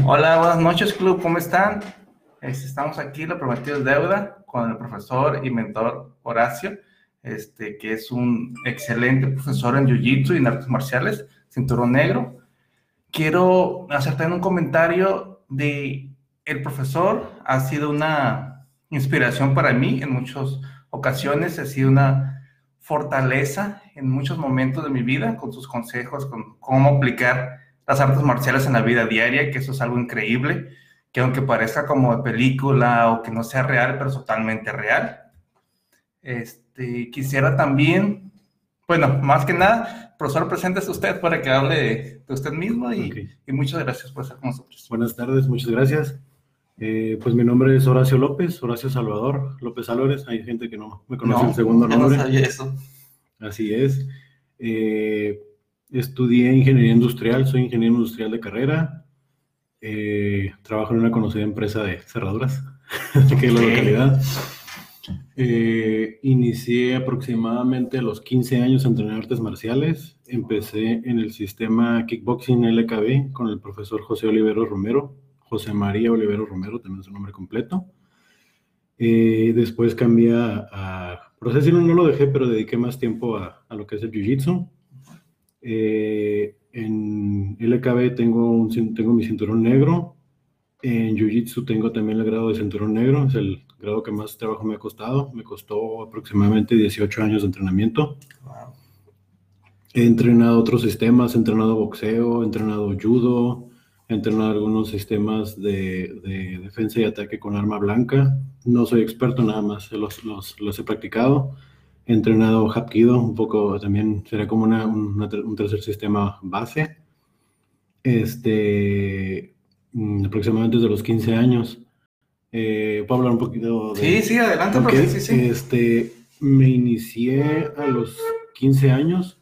Hola, buenas noches, club, ¿cómo están? Estamos aquí, lo prometido es deuda, con el profesor y mentor Horacio, este, que es un excelente profesor en Jiu-Jitsu y en artes marciales, cinturón negro. Quiero hacer un comentario de el profesor ha sido una inspiración para mí en muchas ocasiones, ha sido una fortaleza en muchos momentos de mi vida con sus consejos, con cómo aplicar las artes marciales en la vida diaria, que eso es algo increíble, que aunque parezca como de película o que no sea real, pero es totalmente real. Este, quisiera también, bueno, más que nada, profesor, preséntese usted para que hable de, usted mismo y, y, muchas gracias por estar con nosotros. Buenas tardes, muchas gracias. Eh, pues mi nombre es Horacio López, Horacio Salvador López Álvarez. Hay gente que no me conoce el segundo nombre. No sabía eso. Así es. Eh, Estudié ingeniería industrial, soy ingeniero industrial de carrera. Eh, trabajo en una conocida empresa de cerraduras en la localidad. Eh, inicié aproximadamente a los 15 años a entrenar artes marciales. Empecé en el sistema kickboxing LKB con el profesor José Olivero Romero, José María Olivero Romero, también es su nombre completo. Eh, después cambié a, decirlo, no lo dejé, pero dediqué más tiempo a, a lo que es el Jiu-Jitsu eh, en LKB tengo, un, tengo mi cinturón negro. En Jiu-Jitsu tengo también el grado de cinturón negro. Es el grado que más trabajo me ha costado. Me costó aproximadamente 18 años de entrenamiento. He entrenado otros sistemas. He entrenado boxeo, he entrenado judo. He entrenado algunos sistemas de, de defensa y ataque con arma blanca. No soy experto, nada más los, los, los he practicado. He entrenado Hapkido, un poco también sería como una, un tercer sistema base. Este, mm, aproximadamente desde los 15 años. Eh, ¿Puedo hablar un poquito de...? Sí, sí, adelante, okay. sí, sí. Este, me inicié a los 15 años.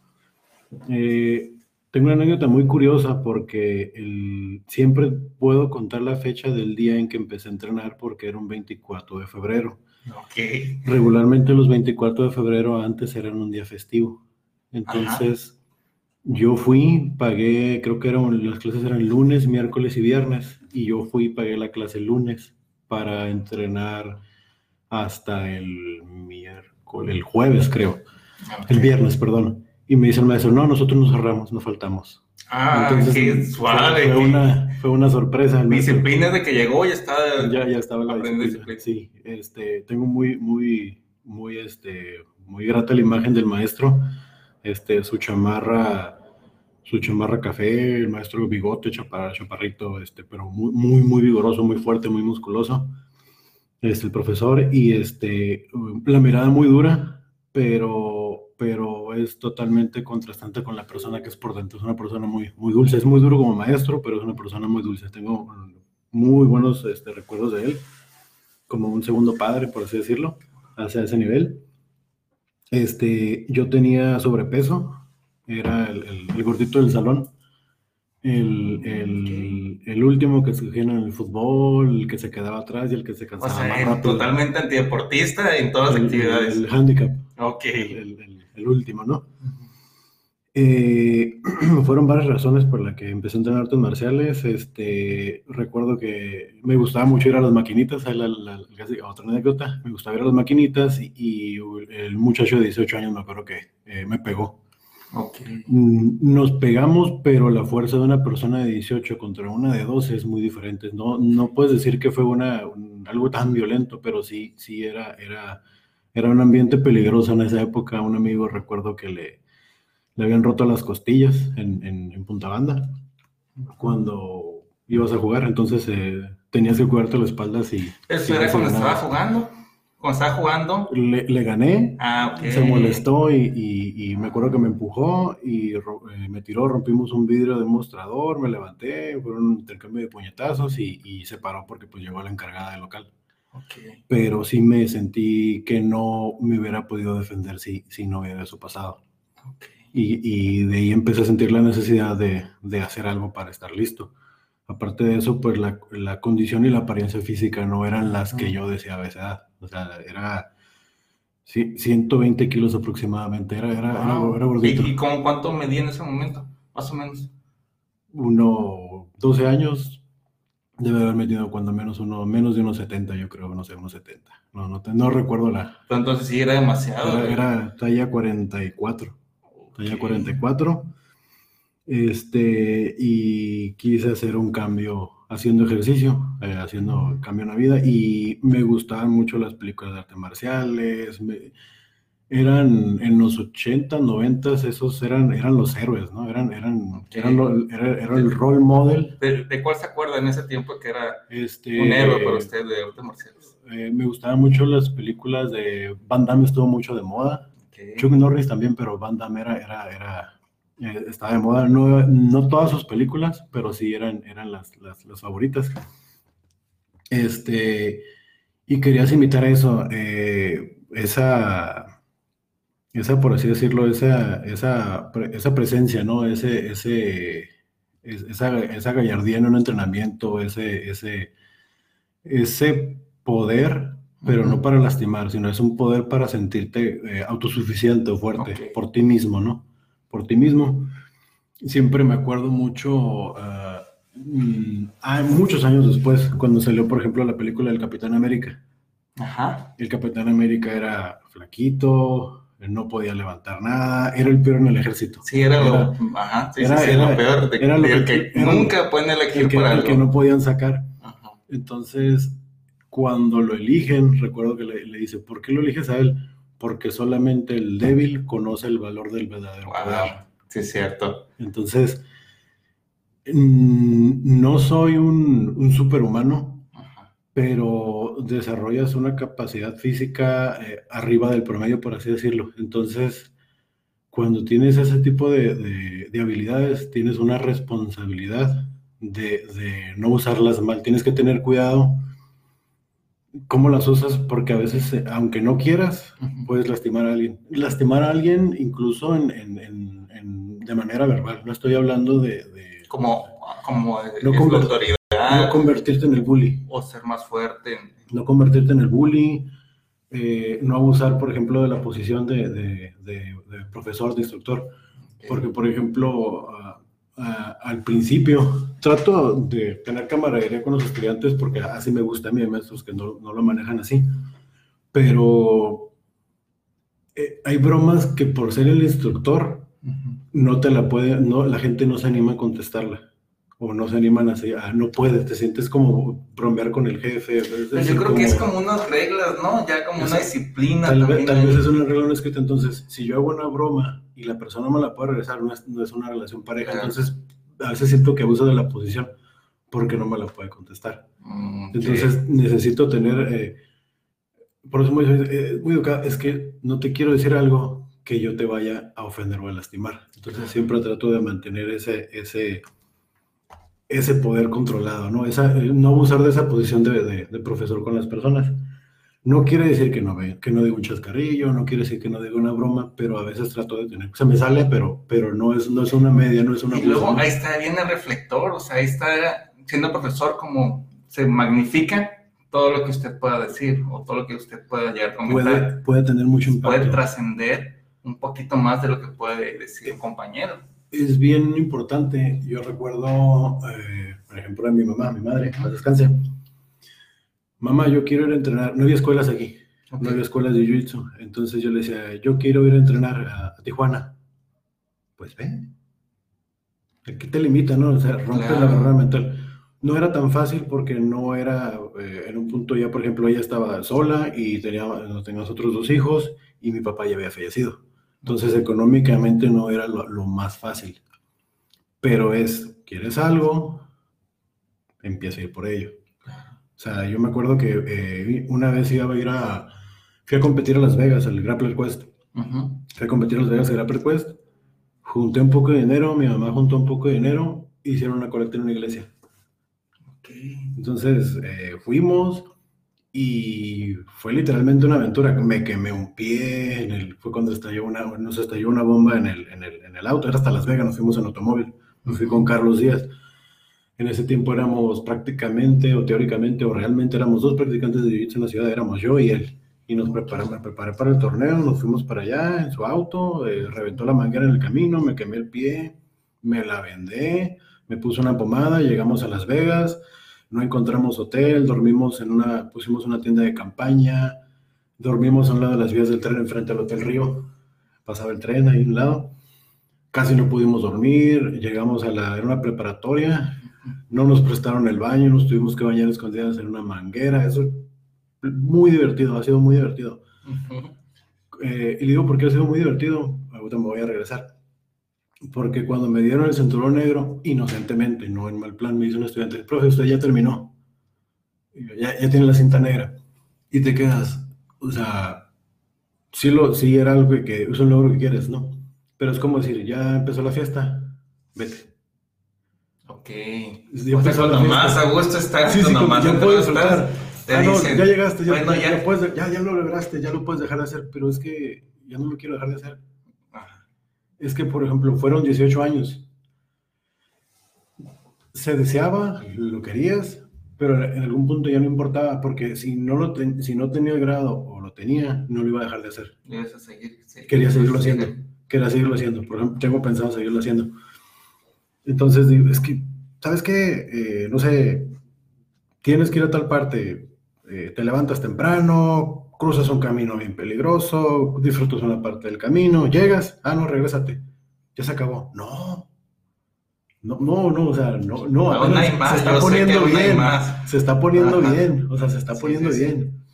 Eh, tengo una anécdota muy curiosa porque el, siempre puedo contar la fecha del día en que empecé a entrenar porque era un 24 de febrero. Okay. Regularmente los 24 de febrero antes eran un día festivo. Entonces yo fui, pagué, creo que eran, las clases eran lunes, miércoles y viernes, y yo fui y pagué la clase lunes para entrenar hasta el miércoles, el jueves creo, el viernes, perdón. Y me dice el maestro, no, nosotros nos cerramos, no faltamos. Ah, qué suave. Fue, una, fue una sorpresa. Disciplina de que llegó y está. Ya, ya estaba la disciplina. Sí, este, tengo muy, muy, muy, este, muy grata la imagen del maestro. Este, su chamarra, su chamarra café, el maestro bigote, chaparrito, este, pero muy, muy, muy vigoroso, muy fuerte, muy musculoso. Este, el profesor, y este, la mirada muy dura, pero pero es totalmente contrastante con la persona que es por dentro. Es una persona muy, muy dulce, es muy duro como maestro, pero es una persona muy dulce. Tengo muy buenos este, recuerdos de él, como un segundo padre, por así decirlo, hacia ese nivel. Este, yo tenía sobrepeso, era el, el, gordito del salón, el, el, el, último que escogían en el fútbol, el que se quedaba atrás y el que se cansaba o sea, más rápido. Totalmente antideportista en todas las actividades. El handicap. Ok. el, el último, ¿no? Eh, fueron varias razones por las que empecé a entrenar artes marciales. Este, recuerdo que me gustaba mucho ir a las maquinitas, a la, la, otra anécdota, me gustaba ir a las maquinitas y, el muchacho de 18 años me acuerdo que eh, me pegó. Okay. Mm, nos pegamos, pero la fuerza de una persona de 18 contra una de 12 es muy diferente. No, no puedes decir que fue una, un, algo tan violento, pero sí, sí era, era era un ambiente peligroso en esa época. Un amigo recuerdo que le, le habían roto las costillas en, en, Punta Banda cuando ibas a jugar, entonces eh, tenías que cuidarte la espalda y... ¿Eso era cuando estaba jugando? Cuando estaba jugando. Le, le gané, ah, okay. se molestó y, y, y, me acuerdo que me empujó y eh, me tiró, rompimos un vidrio de mostrador, me levanté, fue un intercambio de puñetazos y, y se paró porque pues llegó la encargada del local. Okay. Pero sí me sentí que no me hubiera podido defender si, si no hubiera eso pasado. Okay. Y, y, de ahí empecé a sentir la necesidad de, de, hacer algo para estar listo. Aparte de eso, pues la, la condición y la apariencia física no eran las que yo deseaba a esa edad. O sea, era sí, 120 kilos aproximadamente. Era, era, wow. era, era gordito. ¿Y, ¿Y cómo cuánto medía en ese momento? Más o menos. Uno, 12 años, Debe haber metido cuando menos uno, menos de unos 70, yo creo, no sé, unos 70. No, no, no recuerdo la. Pero entonces sí era demasiado. Era, era talla 44. Talla 44. Este, y quise hacer un cambio haciendo ejercicio, eh, haciendo cambio en la vida, y me gustaban mucho las películas de artes marciales. Eran en los 80, 90, esos eran, eran los héroes, ¿no? Eran, eran, eran era, el role model. ¿De, cuál se acuerda en ese tiempo que era este, un héroe para usted de artes marciales? Eh, me gustaban mucho las películas de Van Damme, estuvo mucho de moda. Chuck Norris también, pero Van Damme era, era eh, estaba de moda, no, no, todas sus películas, pero sí eran, eran las, las, favoritas. Este, y querías imitar eso, eh, esa, esa, por así decirlo, esa, esa, esa presencia, ¿no? Ese, ese, esa, esa gallardía en un entrenamiento, ese, ese, ese poder, pero no para lastimar, sino es un poder para sentirte eh, autosuficiente o fuerte por ti mismo, ¿no? por ti mismo. Siempre me acuerdo mucho, ah, mm, hay muchos años después, cuando salió, por ejemplo, la película del Capitán América. Ajá. El Capitán América era flaquito, no podía levantar nada, era el peor en el ejército. Sí, era, lo, ajá, sí, era, lo peor, era lo que, nunca pueden elegir el que, el que no podían sacar. Ajá. Entonces, cuando lo eligen, recuerdo que le, le, dice, ¿por qué lo eliges a él? porque solamente el débil conoce el valor del verdadero poder. Sí, es cierto. Entonces, no soy un, superhumano, pero desarrollas una capacidad física eh, arriba del promedio, por así decirlo. Entonces, cuando tienes ese tipo de, habilidades, tienes una responsabilidad de, de, no usarlas mal. Tienes que tener cuidado cómo las usas, porque a veces, eh, aunque no quieras, puedes lastimar a alguien. Lastimar a alguien incluso en, de manera verbal. No estoy hablando de... como como no, autoridad, no convertirte en el bully. O ser más fuerte. No convertirte en el bully. Eh, no abusar, por ejemplo, de la posición de, de profesor, de instructor. Porque, por ejemplo, al principio. Trato de tener camaradería con los estudiantes porque así me gusta a mí, hay maestros que no, no lo manejan así. Pero eh, hay bromas que por ser el instructor no te la puede, no, la gente no se anima a contestarla. O no se animan así, ah, no puedes, te sientes como bromear con el jefe. Pues yo creo que es como unas reglas, ¿no? Ya como una disciplina. Tal, vez, tal vez es una regla no escrita. Entonces, si yo hago una broma y la persona me la puede regresar, no es, una relación pareja. Entonces, a veces siento que abuso de la posición porque no me la puede contestar. Mm, Entonces, necesito tener, eh, por eso muy, eh, muy educado, es que no te quiero decir algo que yo te vaya a ofender o a lastimar. Entonces, siempre trato de mantener ese, ese, ese poder controlado, ¿no? Esa, eh, no abusar de esa posición de, de profesor con las personas. No quiere decir que no, que no diga un chascarrillo, no quiere decir que no diga una broma, pero a veces trato de tener, se me sale, pero, pero no, es, no es una media, no es una... Y luego ahí está bien el reflector, o sea, ahí está siendo profesor como se magnifica todo lo que usted pueda decir o todo lo que usted pueda llegar a comentar. Puede, puede tener mucho impacto. Puede trascender un poquito más de lo que puede decir un compañero. Es bien importante. Yo recuerdo, eh, por ejemplo, a mi mamá, mi madre, a descanse mamá, yo quiero ir a entrenar. No había escuelas aquí, no había escuelas de jiu-jitsu. Entonces yo le decía, yo quiero ir a entrenar a, Tijuana. Pues ve. ¿Qué te limita, no? O sea, rompe la barrera mental. No era tan fácil porque no era, eh, en un punto ya, por ejemplo, ella estaba sola y tenía, teníamos otros dos hijos y mi papá ya había fallecido. Entonces, económicamente no era lo, lo más fácil. Pero es, ¿quieres algo? Empieza a ir por ello. O sea, yo me acuerdo que eh, una vez iba a ir a. Fui a competir a Las Vegas, al Grappler Quest. Fui a competir a Las Vegas al Grappler Quest. Junté un poco de dinero, mi mamá juntó un poco de dinero, hicieron una colecta en una iglesia. Entonces eh, fuimos y fue literalmente una aventura. Me quemé un pie, en el, fue cuando estalló una, nos estalló una bomba en el, en, el, en el auto, era hasta Las Vegas, nos fuimos en automóvil. Me fui con Carlos Díaz. En ese tiempo éramos prácticamente o teóricamente o realmente éramos dos practicantes de jiu en la ciudad, éramos yo y él. Y nos preparamos, me preparé para el torneo, nos fuimos para allá en su auto, eh, reventó la manguera en el camino, me quemé el pie, me la vendé, me puse una pomada, llegamos a Las Vegas, no encontramos hotel, dormimos en una, pusimos una tienda de campaña, dormimos a un lado de las vías del tren enfrente al Hotel Río, pasaba el tren ahí a un lado, casi no pudimos dormir, llegamos a la, era una preparatoria, no nos prestaron el baño, nos tuvimos que bañar escondidas en una manguera, eso muy divertido, ha sido muy divertido. Eh, y digo, porque ha sido muy divertido? Ahorita me voy a regresar. Porque cuando me dieron el cinturón negro, inocentemente, no en mal plan, me dice un estudiante, profe, usted ya terminó. ya, ya tiene la cinta negra. Y te quedas, o sea, sí, lo, sí era algo que, es un logro que quieres, ¿no? Pero es como decir, ya empezó la fiesta, vete. Ok. Ya o sea, nomás a gusto estar, sí, sí, nomás ya puedes estar. Ah, no, ya llegaste, ya, ya, puedes, ya, ya, lo lograste, ya lo puedes dejar de hacer, pero es que ya no lo quiero dejar de hacer. Es que, por ejemplo, fueron 18 años. Se deseaba, lo querías, pero en algún punto ya no importaba, porque si no, lo si no tenía el grado o lo tenía, no lo iba a dejar de hacer. Quería seguirlo haciendo. Quería seguirlo haciendo. Por ejemplo, tengo pensado seguirlo haciendo. Entonces, es que, ¿sabes qué? Eh, no sé, tienes que ir a tal parte, eh, te levantas temprano, cruzas un camino bien peligroso, disfrutas una parte del camino, llegas, ah, no, regrésate, ya se acabó. No, no, no, no, o sea, no, no, no más, se está poniendo bien, se está poniendo bien, o sea, se está poniendo bien.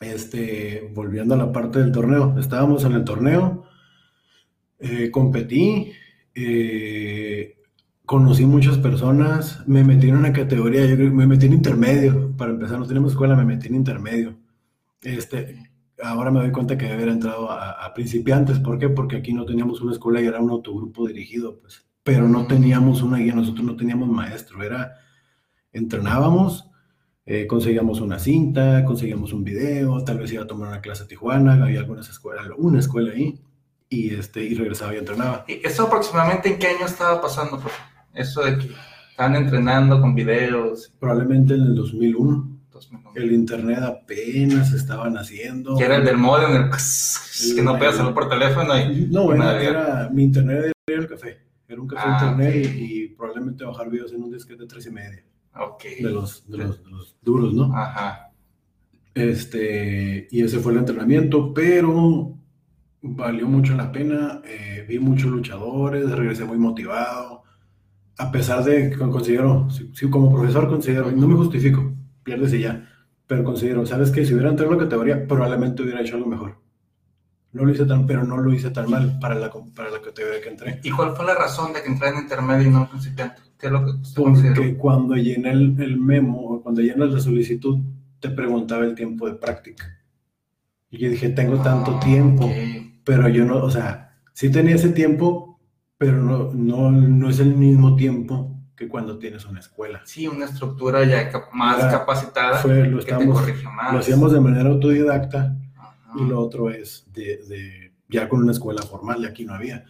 Este, volviendo a la parte del torneo, estábamos en el torneo, eh, competí, eh, conocí muchas personas, me metí en una categoría, yo creo, me metí en intermedio, para empezar, no tenemos escuela, me metí en intermedio. Este, ahora me doy cuenta que haber entrado a, principiantes, ¿por qué? Porque aquí no teníamos una escuela y era un autogrupo dirigido, pues, pero no teníamos una guía, nosotros no teníamos maestro, era, entrenábamos, eh, conseguíamos una cinta, conseguíamos un video, tal vez iba a tomar una clase a Tijuana, había algunas escuelas, una escuela ahí, y, este, y regresaba y entrenaba. ¿Y eso aproximadamente en qué año estaba pasando, eso de que están entrenando con videos. Probablemente en el 2001. El internet apenas estaban haciendo. Que era el del modem, el que no podías hacerlo por teléfono. Y no, era, mi internet era el café. Era un café ah, internet y, probablemente bajar videos en un disquete de tres y media. Ok. De los, de los, duros, ¿no? Ajá. Este, y ese fue el entrenamiento, pero valió mucho la pena. Eh, vi muchos luchadores, regresé muy motivado a pesar de que considero, si, como profesor considero, no me justifico, pierdes y ya, pero considero, ¿sabes qué? Si hubiera entrado en la categoría, probablemente hubiera hecho algo mejor. No lo hice tan, pero no lo hice tan mal para la, para la categoría que entré. ¿Y cuál fue la razón de que entré en intermedio y no en principiante? ¿Qué es lo que Porque cuando llené el, el memo, cuando llenas la solicitud, te preguntaba el tiempo de práctica. Y yo dije, tengo tanto ah, tiempo, pero yo no, o sea, sí tenía ese tiempo, pero no, no, no es el mismo tiempo que cuando tienes una escuela. Sí, una estructura ya más capacitada lo, que te corrige más. lo hacíamos de manera autodidacta y lo otro es de, de, ya con una escuela formal, y aquí no había.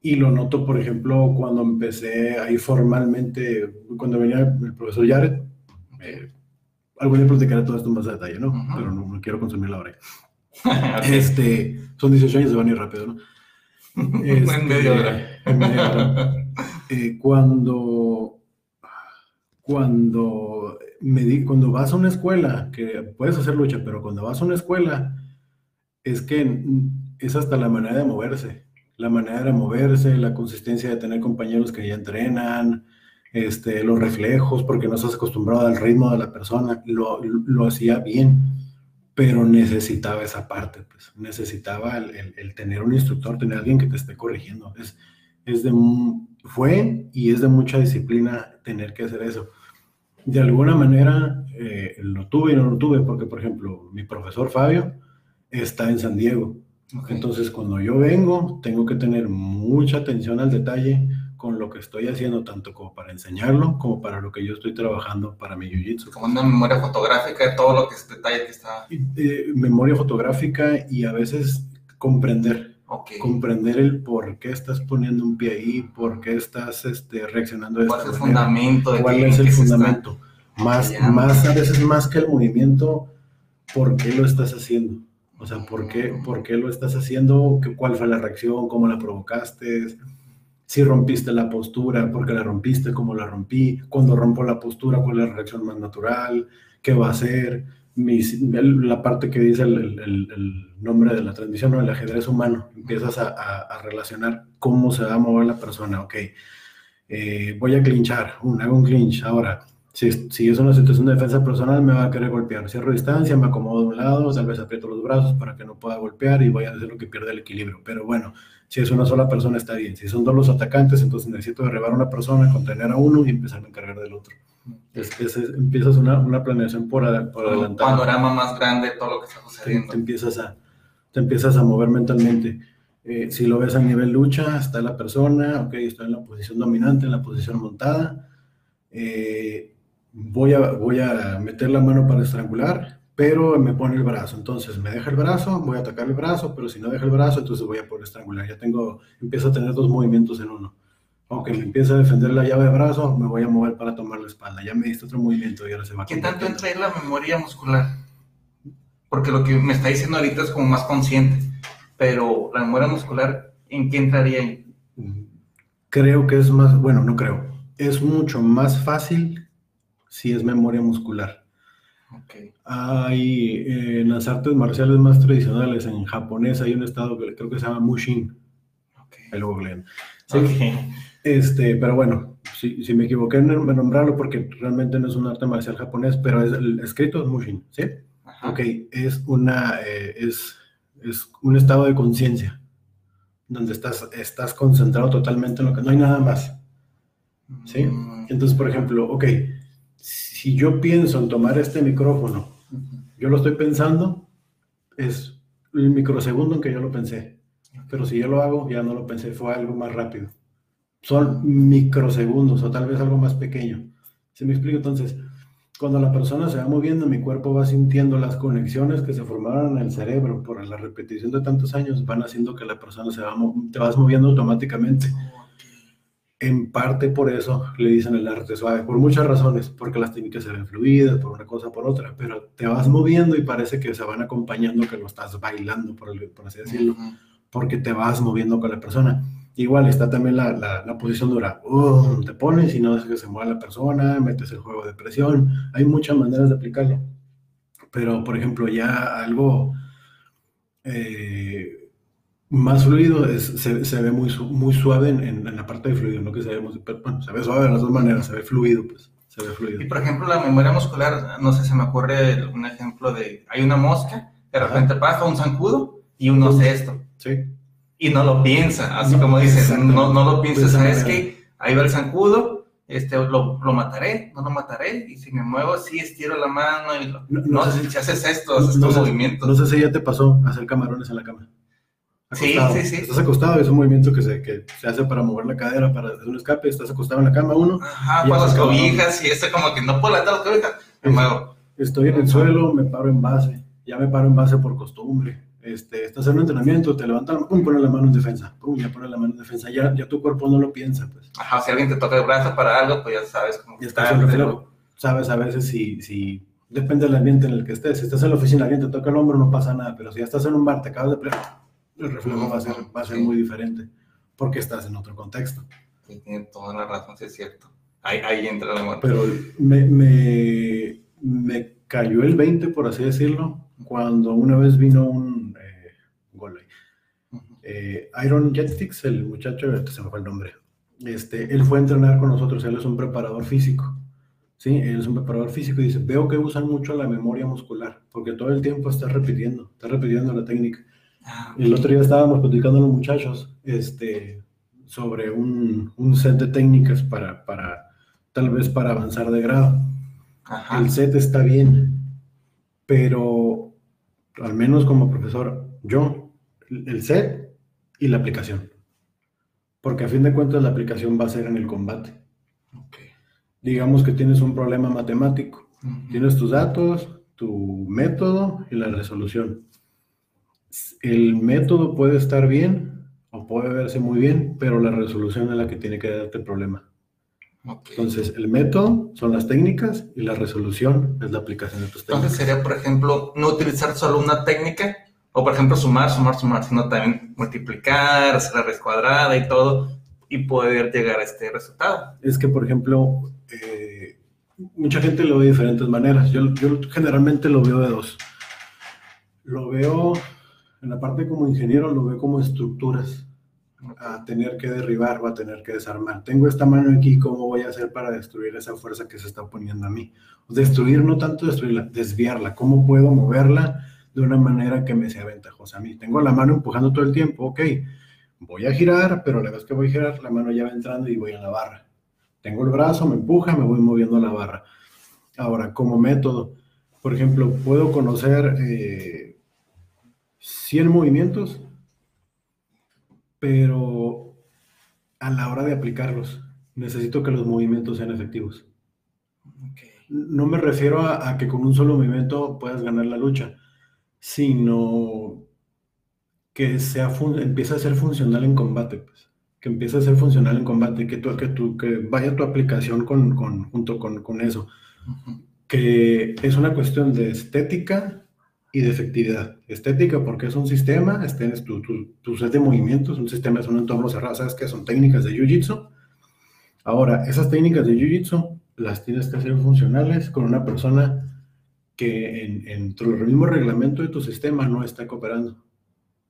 Y lo noto, por ejemplo, cuando empecé ahí formalmente, cuando venía el profesor Jared, eh, algún día platicaré todo esto en más detalle, ¿no? Pero no, quiero consumir la hora. este, son 18 años, se van a ir rápido, ¿no? en media hora. Eh, cuando, cuando, me cuando vas a una escuela, que puedes hacer lucha, pero cuando vas a una escuela, es que es hasta la manera de moverse. La manera de moverse, la consistencia de tener compañeros que ya entrenan, este, los reflejos, porque no estás acostumbrado al ritmo de la persona, lo, lo hacía bien pero necesitaba esa parte, pues necesitaba el, tener un instructor, tener alguien que te esté corrigiendo. Es, es de, fue y es de mucha disciplina tener que hacer eso. De alguna manera eh, lo tuve y no lo tuve, porque por ejemplo, mi profesor Fabio está en San Diego. Entonces, cuando yo vengo, tengo que tener mucha atención al detalle, con lo que estoy haciendo, tanto como para enseñarlo, como para lo que yo estoy trabajando para mi jiu-jitsu. Como una memoria fotográfica de todo lo que es detalle que está. Eh, memoria fotográfica y a veces comprender. Comprender el por qué estás poniendo un pie ahí, por qué estás este, reaccionando de ¿Cuál es el fundamento? De ¿Cuál es el fundamento? Más, más, a veces más que el movimiento, ¿por qué lo estás haciendo? O sea, ¿por qué, por qué lo estás haciendo? ¿Cuál fue la reacción? ¿Cómo la provocaste? si rompiste la postura, por qué la rompiste, cómo la rompí, cuando rompo la postura, cuál es la reacción más natural, qué va a hacer, la parte que dice el, nombre de la transmisión, o el ajedrez humano, empiezas a, relacionar cómo se va a mover la persona, ok, eh, voy a clinchar, un, hago un clinch, ahora, si, si, es una situación de defensa personal, me va a querer golpear, cierro distancia, me acomodo de un lado, tal vez aprieto los brazos para que no pueda golpear y voy a hacer lo que pierde el equilibrio, pero bueno, si es una sola persona está bien, si son dos los atacantes, entonces necesito derribar a una persona, contener a uno y empezar a encargar del otro. Es, empiezas una, una, planeación por, por adelantar. Un panorama más grande de todo lo que está sucediendo. Te, empiezas, a, te empiezas a mover mentalmente. Eh, si lo ves a nivel lucha, está la persona, ok, estoy en la posición dominante, en la posición montada. Eh, voy, a, voy a meter la mano para estrangular, pero me pone el brazo. Entonces me deja el brazo, voy a atacar el brazo, pero si no deja el brazo, entonces voy a por estrangular. Ya tengo, empiezo a tener dos movimientos en uno aunque me empiece a defender la llave de brazo, me voy a mover para tomar la espalda. Ya me diste otro movimiento y ahora se va a ¿Qué tanto entra en la memoria muscular? Porque lo que me está diciendo ahorita es como más consciente, pero la memoria muscular, ¿en qué entraría ahí? Creo que es más, bueno, no creo, es mucho más fácil si es memoria muscular. Okay. Hay eh, en las artes marciales más tradicionales, en japonés hay un estado que creo que se llama Mushin. Okay. El ¿Sí? Este, pero bueno, si, si me equivoqué en nombrarlo porque realmente no es un arte marcial japonés, pero es, el escrito es Mushin, ¿sí? Ok, es, una, eh, es, es un estado de conciencia donde estás, estás concentrado totalmente en lo que no hay nada más. ¿Sí? Mm. Entonces, por ejemplo, ok, si yo pienso en tomar este micrófono, yo lo estoy pensando, es el microsegundo en que yo lo pensé. Pero si yo lo hago, ya no lo pensé, fue algo más rápido son microsegundos o tal vez algo más pequeño. ¿Se me explica? Entonces, cuando la persona se va moviendo, mi cuerpo va sintiendo las conexiones que se formaron en el cerebro por la repetición de tantos años, van haciendo que la persona se va, te vas moviendo automáticamente. En parte por eso le dicen el arte suave, por muchas razones, porque las técnicas se ven fluidas, por una cosa, por otra, pero te vas moviendo y parece que se van acompañando, que lo estás bailando, por, por así decirlo, porque te vas moviendo con la persona. Igual está también la, la, posición dura. Uh, te pones y no dejas que se mueva la persona, metes el juego de presión. Hay muchas maneras de aplicarlo. Pero, por ejemplo, ya algo eh, más fluido es, se, se, ve muy, muy suave en, en, la parte de fluido, no que se ve, bueno, se ve suave de las dos maneras, se ve fluido, pues. Se ve fluido. Y por ejemplo, la memoria muscular, no sé, se me ocurre un ejemplo de, hay una mosca, de repente pasa un zancudo y uno hace esto. Sí y no lo piensa, así como dicen, no, no lo piensa, ¿sabes qué? Ahí va el zancudo, este, lo, lo, mataré, no lo mataré, y si me muevo así, estiro la mano, y no, sé si haces esto, haces estos movimientos. No sé si ya te pasó hacer camarones en la cama. Sí, sí, sí. Estás acostado, es un movimiento que se, que se hace para mover la cadera, para hacer un escape, estás acostado en la cama uno. Ajá, con las cobijas, y este como que no puedo levantar las cobijas, me muevo. Estoy en el suelo, me paro en base, ya me paro en base por costumbre este, estás en un entrenamiento, te levantas, pum, pones la mano en defensa, pum, ya pones la mano en defensa, ya, ya tu cuerpo no lo piensa, pues. Ajá, si alguien te toca el brazo para algo, pues ya sabes cómo ya estás reflejo. Sabes a veces si, si, depende del ambiente en el que estés, si estás en la oficina, alguien te toca el hombro, no pasa nada, pero si ya estás en un bar, te acabas de pelear, el reflejo va a ser, va a ser muy diferente, porque estás en otro contexto. Sí, tiene toda la razón, sí es cierto. Ahí, ahí entra la mano. Pero me, me, me cayó el 20, por así decirlo, cuando una vez vino un eh, Iron Jetfix, el muchacho, se me fue el nombre, este, él fue a entrenar con nosotros, él es un preparador físico. Sí, él es un preparador físico y dice, veo que usan mucho la memoria muscular, porque todo el tiempo está repitiendo, está repitiendo la técnica. Ah, el otro día estábamos platicando los muchachos este, sobre un, un, set de técnicas para, para, tal vez para avanzar de grado. El set está bien, pero al menos como profesor, yo, el set y la aplicación. Porque a fin de cuentas la aplicación va a ser en el combate. Digamos que tienes un problema matemático. Tienes tus datos, tu método y la resolución. El método puede estar bien o puede verse muy bien, pero la resolución es la que tiene que darte el problema. Entonces, el método son las técnicas y la resolución es la aplicación de tus técnicas. Entonces, sería, por ejemplo, no utilizar solo una técnica, o por ejemplo, sumar, sumar, sumar, sino también multiplicar, hacer la raíz cuadrada y todo. y poder llegar a este resultado. Es que, por ejemplo, eh, mucha gente lo ve de diferentes maneras. Yo, yo generalmente lo veo de dos. Lo veo en la parte como ingeniero, lo veo como estructuras a tener que derribar o a tener que desarmar. Tengo esta mano aquí, ¿cómo voy a hacer para destruir esa fuerza que se está poniendo a mí? Destruir, no tanto destruirla, desviarla. ¿Cómo puedo moverla de una manera que me sea ventajosa a mí? Tengo la mano empujando todo el tiempo, ok, voy a girar, pero la vez que voy a girar, la mano ya va entrando y voy a la barra. Tengo el brazo, me empuja, me voy moviendo a la barra. Ahora, como método, por ejemplo, puedo conocer eh, 100 movimientos pero a la hora de aplicarlos, necesito que los movimientos sean efectivos. No me refiero a, que con un solo movimiento puedas ganar la lucha, sino que sea empiece a ser funcional en combate, pues. que empiece a ser funcional en combate, que, tu, que, tu, que vaya tu aplicación con, con, junto con, con eso. Que es una cuestión de estética y de efectividad. Estética, porque es un sistema, tienes tu, tu, set de movimientos, un sistema es un entorno cerrado, sabes que son técnicas de Jiu-Jitsu. Ahora, esas técnicas de Jiu-Jitsu las tienes que hacer funcionales con una persona que en, en el mismo reglamento de tu sistema no está cooperando.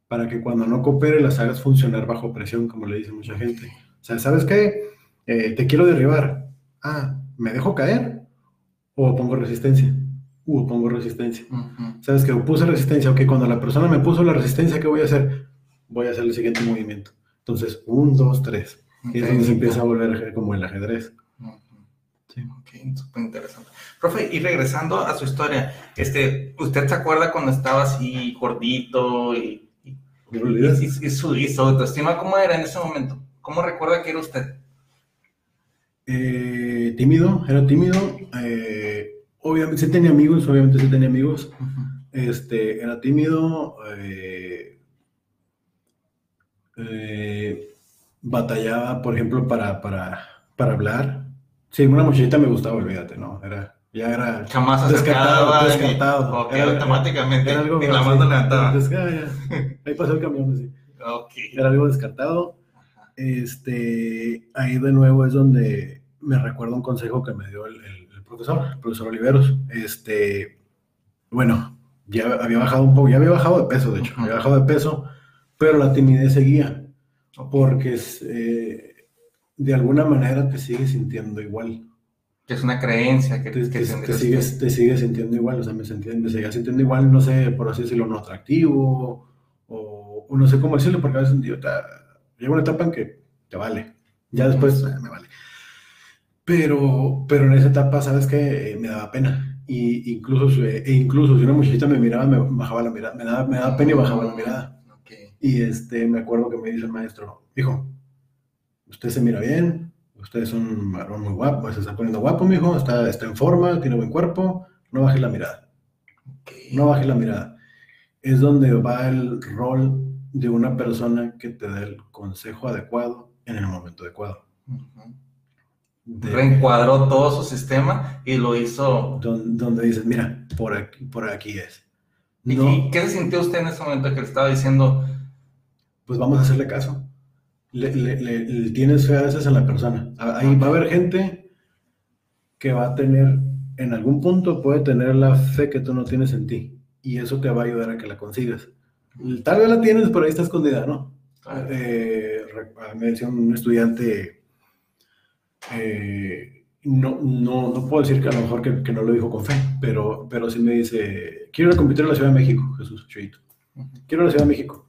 Para que cuando no coopere las hagas funcionar bajo presión, como le dice mucha gente. O sea, ¿sabes qué? Eh, te quiero derribar. Ah, ¿me dejo caer? ¿O pongo resistencia? uh, pongo resistencia. ¿Sabes que Puse resistencia, ok, cuando la persona me puso la resistencia, ¿qué voy a hacer? Voy a hacer el siguiente movimiento. Entonces, un, dos, tres. Y es donde se empieza a volver como el ajedrez. Sí. Ok, súper interesante. Profe, y regresando a su historia, este, ¿usted se acuerda cuando estaba así gordito y, y, y, su, y su autoestima cómo era en ese momento? ¿Cómo recuerda que era usted? Eh, tímido, era tímido. Eh, obviamente sí tenía amigos, obviamente sí tenía amigos. Este, era tímido, eh, batallaba, por ejemplo, para, para, para hablar. Sí, una muchachita me gustaba, olvídate, ¿no? Era, ya era Jamás descartado. descartado. era, automáticamente, era algo, la mano levantaba. Ahí pasó el camión, sí. Era algo descartado. Este, ahí de nuevo es donde me recuerdo un consejo que me dio el profesor, profesor Oliveros, este, bueno, ya había bajado un poco, ya había bajado de peso, de hecho, había bajado de peso, pero la timidez seguía, porque eh, de alguna manera te sigues sintiendo igual. Es una creencia que, te, te, sigues, te sigues sintiendo igual, o sea, me, sentía, me seguía sintiendo igual, no sé, por así decirlo, no atractivo, o, no sé cómo decirlo, porque a veces yo, llega una etapa en que te vale, ya después eh, me vale. Pero, pero en esa etapa, ¿sabes que Me daba pena. Y incluso, e incluso si una muchachita me miraba, me bajaba la mirada. Me daba, me daba pena y bajaba la mirada. Y este, me acuerdo que me dice el maestro, hijo, usted se mira bien, usted es un varón muy guapo, se está poniendo guapo, mijo, está, está en forma, tiene buen cuerpo, no baje la mirada. No baje la mirada. Es donde va el rol de una persona que te da el consejo adecuado en el momento adecuado reencuadró todo su sistema y lo hizo. Donde, dices, mira, por aquí, por aquí es. ¿Y qué se sintió usted en ese momento que le estaba diciendo? Pues vamos a hacerle caso. Le, tienes fe a veces en la persona. Ahí va a haber gente que va a tener, en algún punto puede tener la fe que tú no tienes en ti. Y eso te va a ayudar a que la consigas. Tal vez la tienes, pero ahí está escondida, ¿no? Eh, me decía un estudiante eh, no, no, no puedo decir que a lo mejor que, no lo dijo con fe, pero, pero sí me dice, quiero ir a competir en la Ciudad de México, Jesús Chuyito. Quiero ir a la Ciudad de México.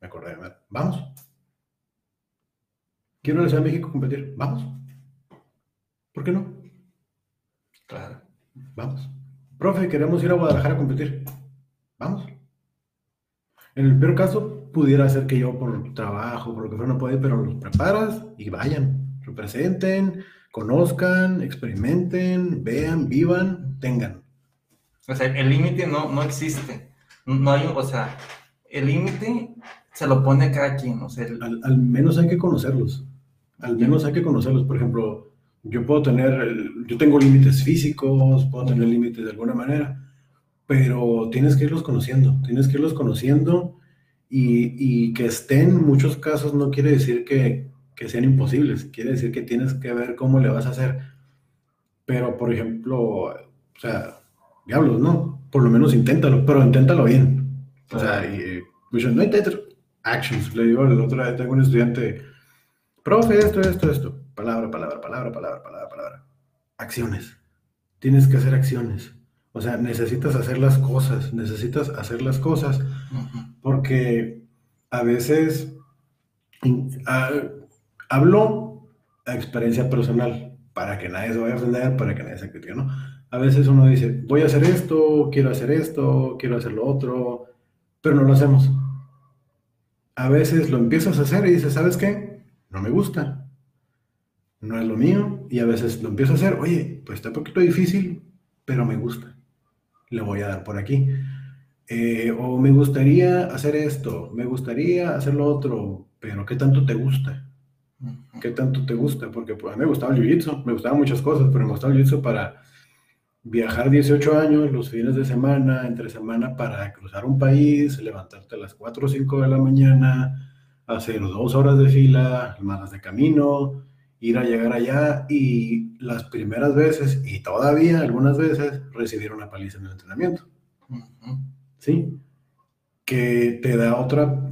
Me acordé, vamos. Quiero ir a la Ciudad de México a competir, vamos. ¿Por qué no? Claro. Vamos. Profe, queremos ir a Guadalajara a competir. Vamos. En el peor caso, pudiera ser que yo por trabajo, por lo que fuera, no pueda pero los preparas y vayan representen, conozcan, experimenten, vean, vivan, tengan. O sea, el límite no, no existe. No hay, o sea, el límite se lo pone cada quien. O sea, al, menos hay que conocerlos. Al menos hay que conocerlos. Por ejemplo, yo puedo tener, yo tengo límites físicos, puedo tener límites de alguna manera, pero tienes que irlos conociendo, tienes que irlos conociendo y, y que estén muchos casos no quiere decir que, que sean imposibles. Quiere decir que tienes que ver cómo le vas a hacer. Pero, por ejemplo, o sea, diablos, ¿no? Por lo menos inténtalo, pero inténtalo bien. O sea, y, pues, no intentes actions. Le digo el otro día, tengo un estudiante, profe, esto, esto, esto. Palabra, palabra, palabra, palabra, palabra, palabra. Acciones. Tienes que hacer acciones. O sea, necesitas hacer las cosas, necesitas hacer las cosas, porque a veces hablo a experiencia personal, para que nadie se vaya a ofender, para que nadie se critique, ¿no? A veces uno dice, voy a hacer esto, quiero hacer esto, quiero hacer lo otro, pero no lo hacemos. A veces lo empiezas a hacer y dices, ¿sabes qué? No me gusta, no es lo mío, y a veces lo empiezo a hacer, oye, pues está un poquito difícil, pero me gusta le voy a dar por aquí. Eh, o me gustaría hacer esto, me gustaría hacer lo otro, pero ¿qué tanto te gusta? ¿Qué tanto te gusta? Porque pues, a mí me gustaba el jiu-jitsu, me gustaban muchas cosas, pero me gustaba el jiu-jitsu para viajar 18 años, los fines de semana, entre semana, para cruzar un país, levantarte a las 4 o 5 de la mañana, hacer dos horas de fila, más de camino, ir a llegar allá y las primeras veces y todavía algunas veces recibir una paliza en el entrenamiento. ¿Sí? Que te da otra,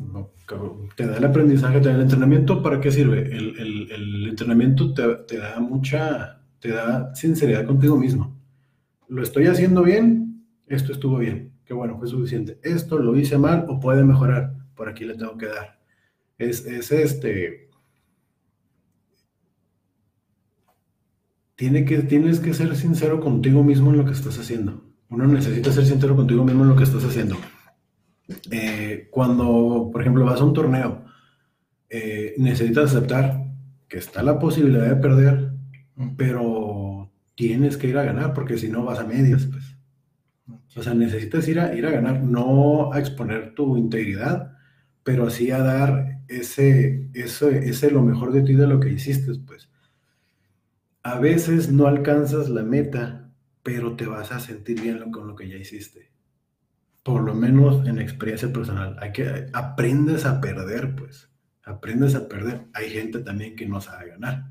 te da el aprendizaje, te da el entrenamiento, ¿para qué sirve? El, el, el entrenamiento te, te, da mucha, te da sinceridad contigo mismo. Lo estoy haciendo bien, esto estuvo bien, qué bueno, fue suficiente. Esto lo hice mal o puede mejorar, por aquí le tengo que dar. Es, es este, tiene que, tienes que ser sincero contigo mismo en lo que estás haciendo. Uno necesita ser sincero contigo mismo en lo que estás haciendo. Eh, cuando, por ejemplo, vas a un torneo, eh, necesitas aceptar que está la posibilidad de perder, pero tienes que ir a ganar, porque si no vas a medias, pues. O sea, necesitas ir a, ir a ganar, no a exponer tu integridad, pero así a dar ese, ese, ese lo mejor de ti de lo que hiciste, pues a veces no alcanzas la meta, pero te vas a sentir bien con lo que ya hiciste. Por lo menos en experiencia personal. Hay que aprendes a perder, pues. Aprendes a perder. Hay gente también que no sabe ganar.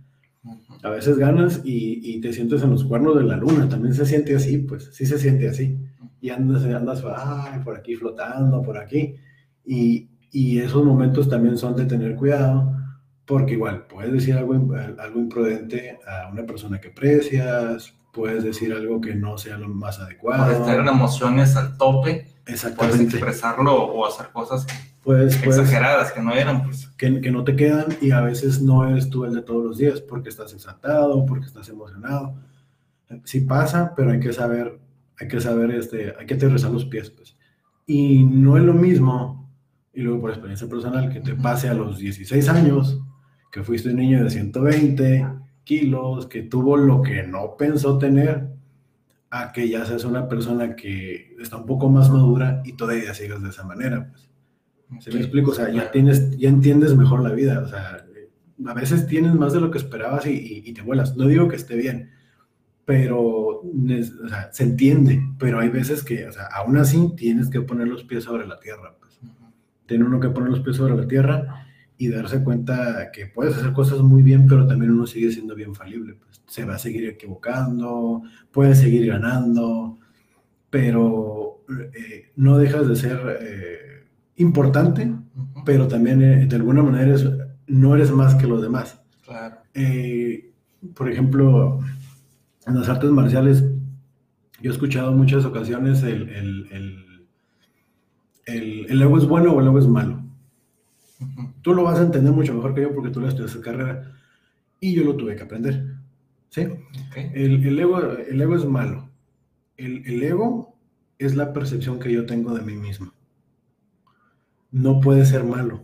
A veces ganas y, te sientes en los cuernos de la luna. También se siente así, pues. Sí se siente así. Y andas, andas por aquí flotando, por aquí. Y, y esos momentos también son de tener cuidado porque igual, puedes decir algo, algo imprudente a una persona que aprecias, puedes decir algo que no sea lo más adecuado. Puedes tener emociones al tope. Exactamente. Puedes expresarlo o hacer cosas exageradas que no eran. Pues. Que, que, no te quedan y a veces no eres tú el de todos los días porque estás exaltado, porque estás emocionado. Sí pasa, pero hay que saber, hay que saber, este, hay que aterrizar los pies. Pues. Y no es lo mismo, y luego por experiencia personal, que te pase a los 16 años que fuiste un niño de 120 kilos, que tuvo lo que no pensó tener, a que ya seas una persona que está un poco más madura y todavía sigas de esa manera. Pues. ¿Se me explico? O sea, ya, tienes, ya entiendes mejor la vida. O sea, a veces tienes más de lo que esperabas y, te vuelas. No digo que esté bien, pero o sea, se entiende. Pero hay veces que, o sea, aún así tienes que poner los pies sobre la tierra. Tiene uno que poner los pies sobre la tierra y darse cuenta que puedes hacer cosas muy bien, pero también uno sigue siendo bien falible. Pues. Se va a seguir equivocando, puede seguir ganando, pero eh, no dejas de ser eh, importante, pero también eh, de alguna manera no eres más que los demás. Claro. por ejemplo, en las artes marciales, yo he escuchado muchas ocasiones el, el, el, el, el ego es bueno o el ego es malo. Tú lo vas a entender mucho mejor que yo porque tú lo estudias carrera y yo lo tuve que aprender. ¿Sí? El, ego, el ego es malo. El, el, ego es la percepción que yo tengo de mí mismo. No puede ser malo.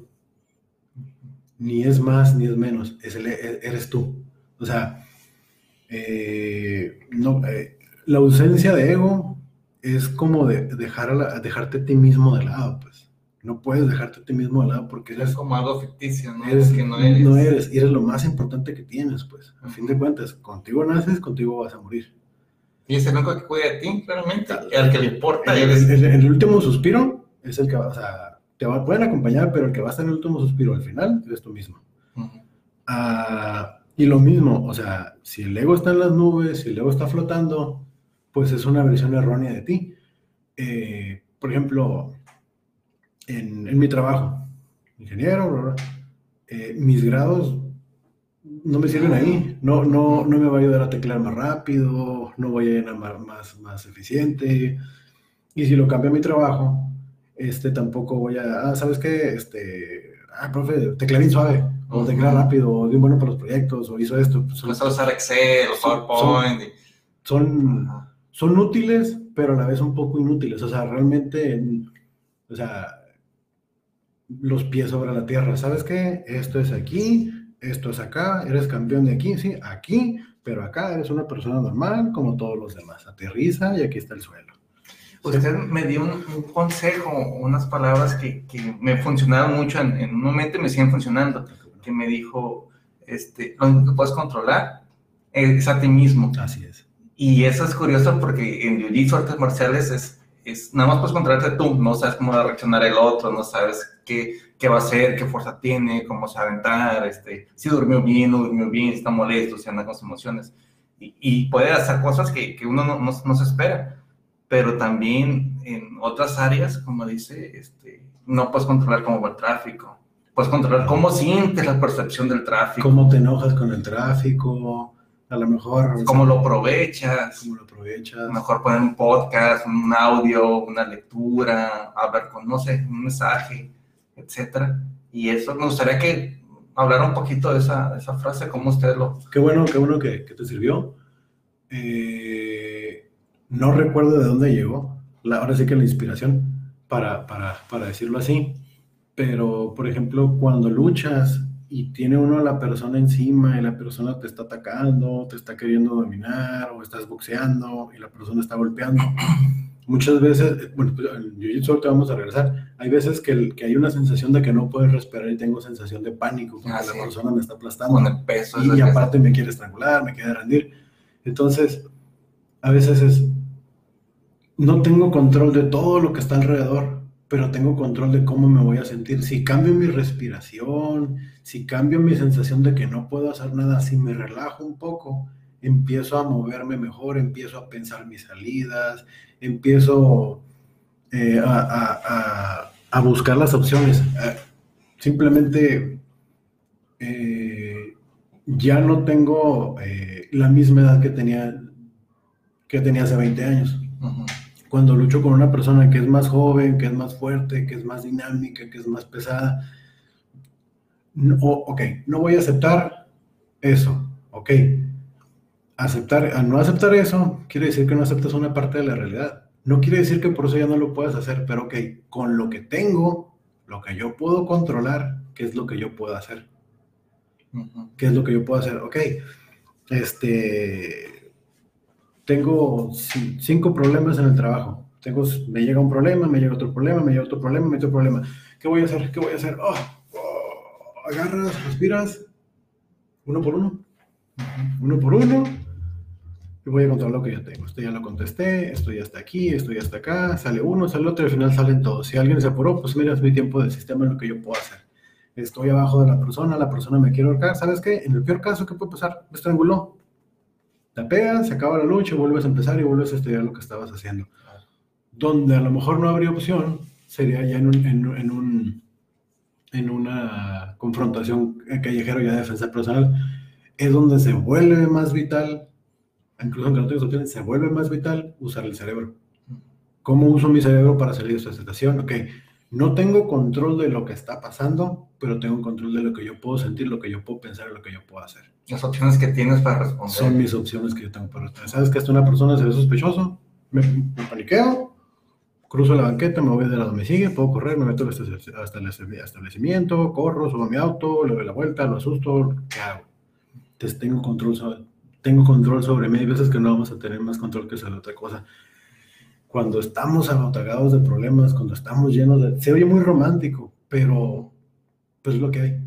Ni es más ni es menos. Es el, e, eres tú. O sea, eh, no, eh, la ausencia de ego es como de dejar dejarte a ti mismo de lado. Pues no puedes dejarte a ti mismo de lado porque eres... Es como algo ficticio, ¿no? Eres, que no eres. No eres, y eres lo más importante que tienes, pues. A fin de cuentas, contigo naces, contigo vas a morir. Y es el único que cuida de ti, claramente. El que le importa el, el, último suspiro es el que va, o sea, te va, pueden acompañar, pero el que va a estar en el último suspiro al final eres tú mismo. Ah, y lo mismo, o sea, si el ego está en las nubes, si el ego está flotando, pues es una versión errónea de ti. Eh, por ejemplo, en, mi trabajo, ingeniero, eh, mis grados no me sirven ahí. No, no, no me va a ayudar a teclear más rápido, no voy a llenar más, más, eficiente. Y si lo cambio a mi trabajo, este tampoco voy a, ah, ¿sabes qué? Este, ah, profe, teclear bien suave, o teclear rápido, o bien bueno para los proyectos, o hizo esto. Pues son, usar Excel, PowerPoint. Son, son, útiles, pero a la vez un poco inútiles. O sea, realmente, o sea, los pies sobre la tierra. ¿Sabes qué? Esto es aquí, esto es acá, eres campeón de aquí, sí, aquí, pero acá eres una persona normal como todos los demás. Aterriza y aquí está el suelo. Usted me dio un, consejo, unas palabras que, que, me funcionaron mucho en, en, un momento y me siguen funcionando. Que me dijo, este, lo único que puedes controlar es a ti mismo. Así es. Y eso es curioso porque en jiu-jitsu, artes marciales, es, es, nada más puedes controlarte tú, no sabes cómo va a reaccionar el otro, no sabes qué, qué va a hacer, qué fuerza tiene, cómo se va a aventar, este, si durmió bien, no durmió bien, está molesto, si anda con sus emociones. Y, puede hacer cosas que, que uno no, no, se espera, pero también en otras áreas, como dice, este, no puedes controlar cómo va el tráfico. Puedes controlar cómo sientes la percepción del tráfico. Cómo te enojas con el tráfico, a lo mejor... Cómo lo aprovechas. Cómo lo aprovechas. A lo mejor poner un podcast, un audio, una lectura, hablar con, no sé, un mensaje etcétera. Y eso, me gustaría que hablara un poquito de esa, esa frase, cómo usted lo... Qué bueno, qué bueno que, que te sirvió. Eh, no recuerdo de dónde llegó, la, ahora sí que la inspiración, para, para, para decirlo así, pero por ejemplo, cuando luchas y tiene uno a la persona encima y la persona te está atacando, te está queriendo dominar o estás boxeando y la persona está golpeando, muchas veces, bueno, pues te vamos a regresar, hay veces que, que, hay una sensación de que no puedes respirar y tengo sensación de pánico porque ah, la persona me está aplastando. Con el peso. Y, aparte me quiere estrangular, me quiere rendir. Entonces, a veces es, no tengo control de todo lo que está alrededor, pero tengo control de cómo me voy a sentir. Si cambio mi respiración, si cambio mi sensación de que no puedo hacer nada, si me relajo un poco, empiezo a moverme mejor, empiezo a pensar mis salidas, empiezo eh, a, buscar las opciones. Eh, simplemente eh, ya no tengo la misma edad que tenía, que tenía hace 20 años. Cuando lucho con una persona que es más joven, que es más fuerte, que es más dinámica, que es más pesada, no, ok, no voy a aceptar eso, ok, aceptar, al no aceptar eso, quiere decir que no aceptas una parte de la realidad. No quiere decir que por eso ya no lo puedas hacer, pero ok, con lo que tengo, lo que yo puedo controlar, ¿qué es lo que yo puedo hacer? ¿Qué es lo que yo puedo hacer? Ok, este, tengo cinco problemas en el trabajo. Tengo, me llega un problema, me llega otro problema, me llega otro problema, me llega otro problema. ¿Qué voy a hacer? ¿Qué voy a hacer? Oh, oh, agarras, respiras, uno por uno, uno por uno, voy a contar lo que ya tengo. Esto ya lo contesté, esto ya está aquí, esto ya está acá, sale uno, sale otro y al final salen todos. Si alguien se apuró, pues mira, es mi tiempo del sistema, lo que yo puedo hacer. Estoy abajo de la persona, la persona me quiere ahorcar, ¿sabes qué? En el peor caso, ¿qué puede pasar? Me estranguló. Te pegas, se acaba la lucha, vuelves a empezar y vuelves a estudiar lo que estabas haciendo. Donde a lo mejor no habría opción, sería ya en un, en, un, en una confrontación callejera ya de defensa personal, es donde se vuelve más vital incluso aunque no tengas opciones, se vuelve más vital usar el cerebro. ¿Cómo uso mi cerebro para salir de esta situación? Ok, no tengo control de lo que está pasando, pero tengo control de lo que yo puedo sentir, lo que yo puedo pensar y lo que yo puedo hacer. Las opciones que tienes para responder. Son mis opciones que yo tengo para responder. ¿Sabes que hasta una persona se ve sospechoso? Me, paniqueo, cruzo la banqueta, me voy de lado, me sigue, puedo correr, me meto hasta el establecimiento, corro, subo a mi auto, le doy la vuelta, lo asusto, ¿qué hago? Entonces tengo control sobre, tengo control sobre mí. Hay veces que no vamos a tener más control que sobre otra cosa. Cuando estamos abotagados de problemas, cuando estamos llenos de... Se oye muy romántico, pero pues es lo que hay.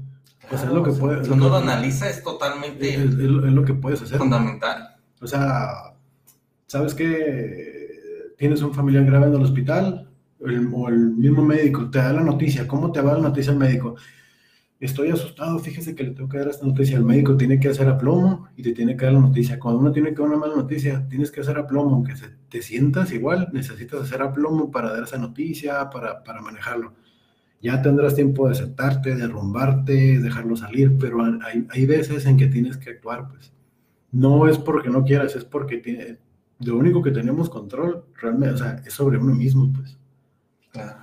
O sea, es lo que puedes... Cuando uno lo analiza es totalmente... Es, lo que puedes hacer. Fundamental. O sea, ¿sabes que Tienes un familiar grave en el hospital o el mismo médico te da la noticia. ¿Cómo te va la noticia el médico? estoy asustado, fíjese que le tengo que dar esta noticia, el médico tiene que hacer aplomo y te tiene que dar la noticia. Cuando uno tiene que dar una mala noticia, tienes que hacer aplomo, aunque se, te sientas igual, necesitas hacer aplomo para dar esa noticia, para, para manejarlo. Ya tendrás tiempo de sentarte, de arrumbarte, dejarlo salir, pero hay, hay veces en que tienes que actuar, pues. No es porque no quieras, es porque tiene, lo único que tenemos control realmente, o sea, es sobre uno mismo, pues. Claro.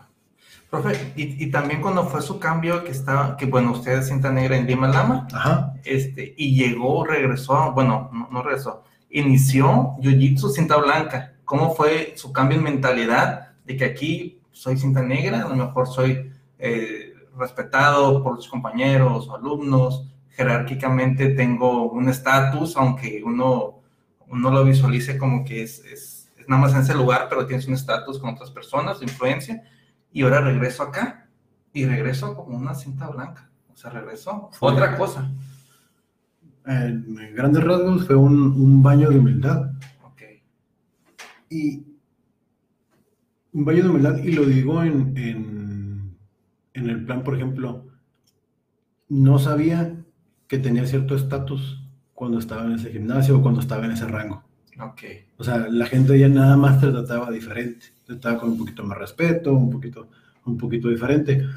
Profe, y, también cuando fue su cambio que estaba, que bueno, usted es cinta negra en Lima Lama, Ajá. este, y llegó, regresó, bueno, no, regresó, inició Jiu-Jitsu cinta blanca. ¿Cómo fue su cambio en mentalidad de que aquí soy cinta negra, a lo mejor soy eh, respetado por los compañeros o alumnos, jerárquicamente tengo un estatus, aunque uno, uno lo visualice como que es, es, es nada más en ese lugar, pero tienes un estatus con otras personas, de influencia y ahora regreso acá y regreso como una cinta blanca. O sea, regreso otra cosa. En grandes rasgos fue un, baño de humildad. Ok. Y un baño de humildad, y lo digo en, en, en el plan, por ejemplo, no sabía que tenía cierto estatus cuando estaba en ese gimnasio o cuando estaba en ese rango. Ok. O sea, la gente ya nada más te trataba diferente, te trataba con un poquito más respeto, un poquito, un poquito diferente.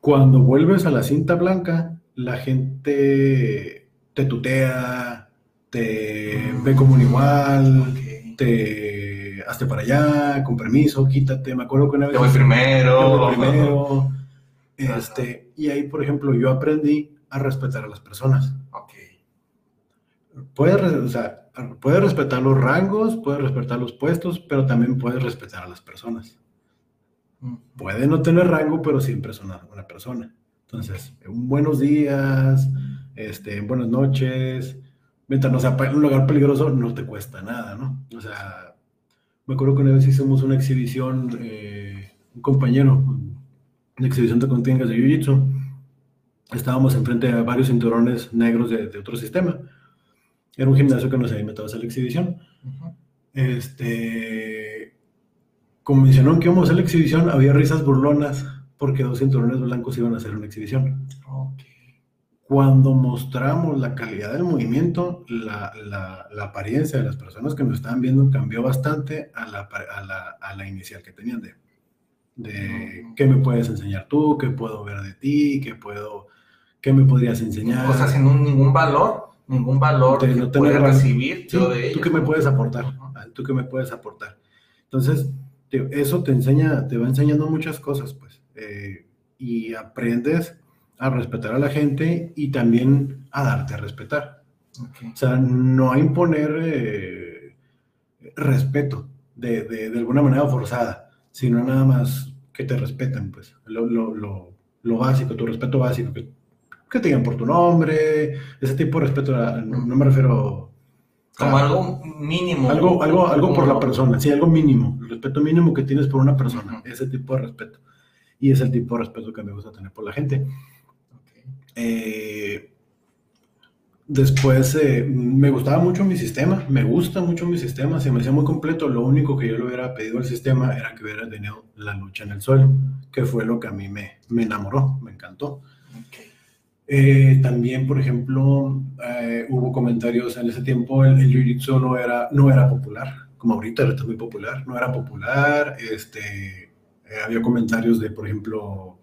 Cuando vuelves a la cinta blanca, la gente te tutea, te ve como un igual, te hazte para allá, con permiso, quítate. Me acuerdo que una vez. Te voy primero. primero. Este, y ahí, por ejemplo, yo aprendí a respetar a las personas. Ok. Puedes, o sea, puedes respetar los rangos, puedes respetar los puestos, pero también puedes respetar a las personas. Puede no tener rango, pero siempre es una, persona. Entonces, un buenos días, este, buenas noches, mientras no sea un lugar peligroso, no te cuesta nada, ¿no? O sea, me acuerdo que una vez hicimos una exhibición, eh, un compañero, una exhibición de contingas de Jiu-Jitsu. Estábamos enfrente de varios cinturones negros de, de otro sistema era un gimnasio que nos había invitado a hacer la exhibición. Este, como mencionaron que íbamos a hacer la exhibición, había risas burlonas porque dos cinturones blancos iban a hacer una exhibición. Cuando mostramos la calidad del movimiento, la, la, apariencia de las personas que nos estaban viendo cambió bastante a la, a la, a la inicial que tenían de, de qué me puedes enseñar tú, qué puedo ver de ti, qué puedo, qué me podrías enseñar. O sea, sin ningún valor ningún valor de no tener recibir ¿Tú qué me puedes aportar? Ah, ¿Tú qué me puedes aportar? Entonces, eso te enseña, te va enseñando muchas cosas, pues. Eh, y aprendes a respetar a la gente y también a darte a respetar. O sea, no a imponer eh, respeto de, de, de, alguna manera forzada, sino nada más que te respeten, pues. Lo, lo, lo, lo básico, tu respeto básico, que que te digan por tu nombre, ese tipo de respeto, no, me refiero... Como algo mínimo. Algo, algo, algo por la persona, sí, algo mínimo, el respeto mínimo que tienes por una persona, ese tipo de respeto. Y es el tipo de respeto que me gusta tener por la gente. Eh, después eh, me gustaba mucho mi sistema, me gusta mucho mi sistema, se me hacía muy completo. Lo único que yo le hubiera pedido al sistema era que hubiera tenido la lucha en el suelo, que fue lo que a mí me, me enamoró, me encantó. Eh, también, por ejemplo, eh, hubo comentarios en ese tiempo, el, el Jiu-Jitsu no era, no era popular, como ahorita, es muy popular, no era popular, este, eh, había comentarios de, por ejemplo,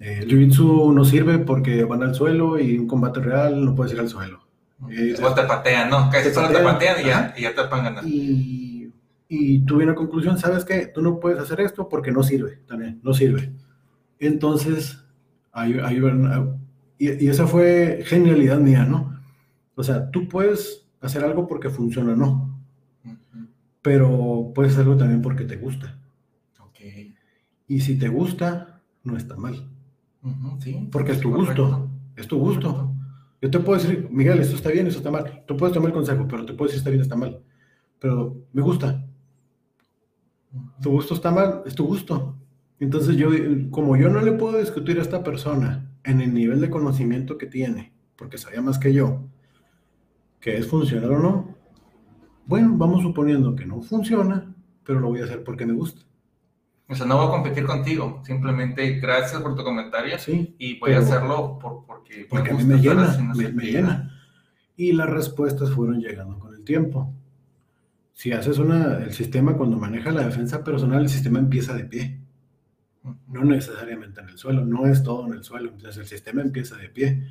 el Jiu-Jitsu no sirve porque van al suelo y un combate real no puedes ir al suelo. Te patean, ¿no? Casi solo te patean y ya, y ya, te van ganar. Y, y tuve una conclusión, ¿sabes qué? Tú no puedes hacer esto porque no sirve, también, no sirve. Entonces, hay, hay, y, esa fue genialidad mía, ¿no? O sea, tú puedes hacer algo porque funciona, ¿no? Pero puedes hacerlo también porque te gusta. Okay. Y si te gusta, no está mal. sí, porque es tu gusto. Es tu gusto. Yo te puedo decir, Miguel, esto está bien, esto está mal. Tú puedes tomar el consejo, pero te puedo decir está bien, está mal. Pero me gusta. Tu gusto está mal, es tu gusto. Entonces yo, como yo no le puedo discutir a esta persona en el nivel de conocimiento que tiene, porque sabía más que yo, que es funcionar o no, bueno, vamos suponiendo que no funciona, pero lo voy a hacer porque me gusta. O sea, no voy a competir contigo, simplemente gracias por tu comentario Sí, y voy a hacerlo por, porque, me llena, me, llena. Y las respuestas fueron llegando con el tiempo. Si haces una, el sistema cuando maneja la defensa personal, el sistema empieza de pie, no necesariamente en el suelo, no es todo en el suelo, entonces el sistema empieza de pie.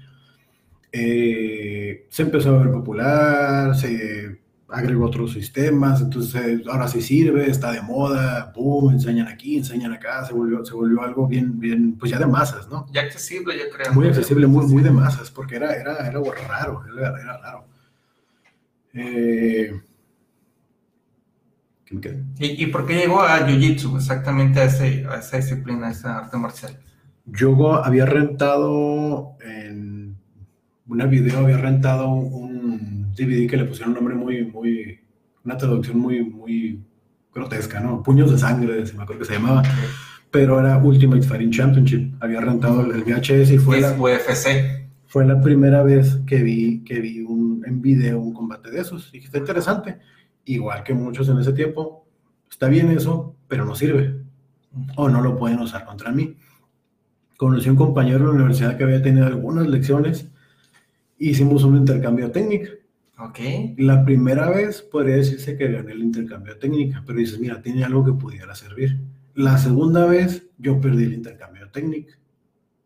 Eh, se empezó a ver popular, se agregó otros sistemas, entonces ahora sí sirve, está de moda, boom, enseñan aquí, enseñan acá, se volvió, se volvió algo bien, bien, pues ya de masas, ¿no? Ya accesible, yo creo. muy accesible, muy, muy de masas, porque era, era, era algo raro, era, era raro. Eh, ¿qué me queda? ¿Y, y por qué llegó a Jiu-Jitsu, exactamente a, ese, a esa disciplina, a esa arte marcial? Yo había rentado en una video, había rentado un DVD que le pusieron un nombre muy, muy, una traducción muy, muy grotesca, ¿no? Puños de sangre, se me acuerdo que se llamaba, pero era Ultimate Fighting Championship. Había rentado el, VHS y fue la, UFC. fue la primera vez que vi, que vi un, en video un combate de esos. Y está interesante. Igual que muchos en ese tiempo, está bien eso, pero no sirve. O no lo pueden usar contra mí. Conocí a un compañero de la universidad que había tenido algunas lecciones. Hicimos un intercambio de técnica. Ok. La primera vez podría decirse que gané el intercambio técnica, pero dices, mira, tiene algo que pudiera servir. La segunda vez yo perdí el intercambio de técnica.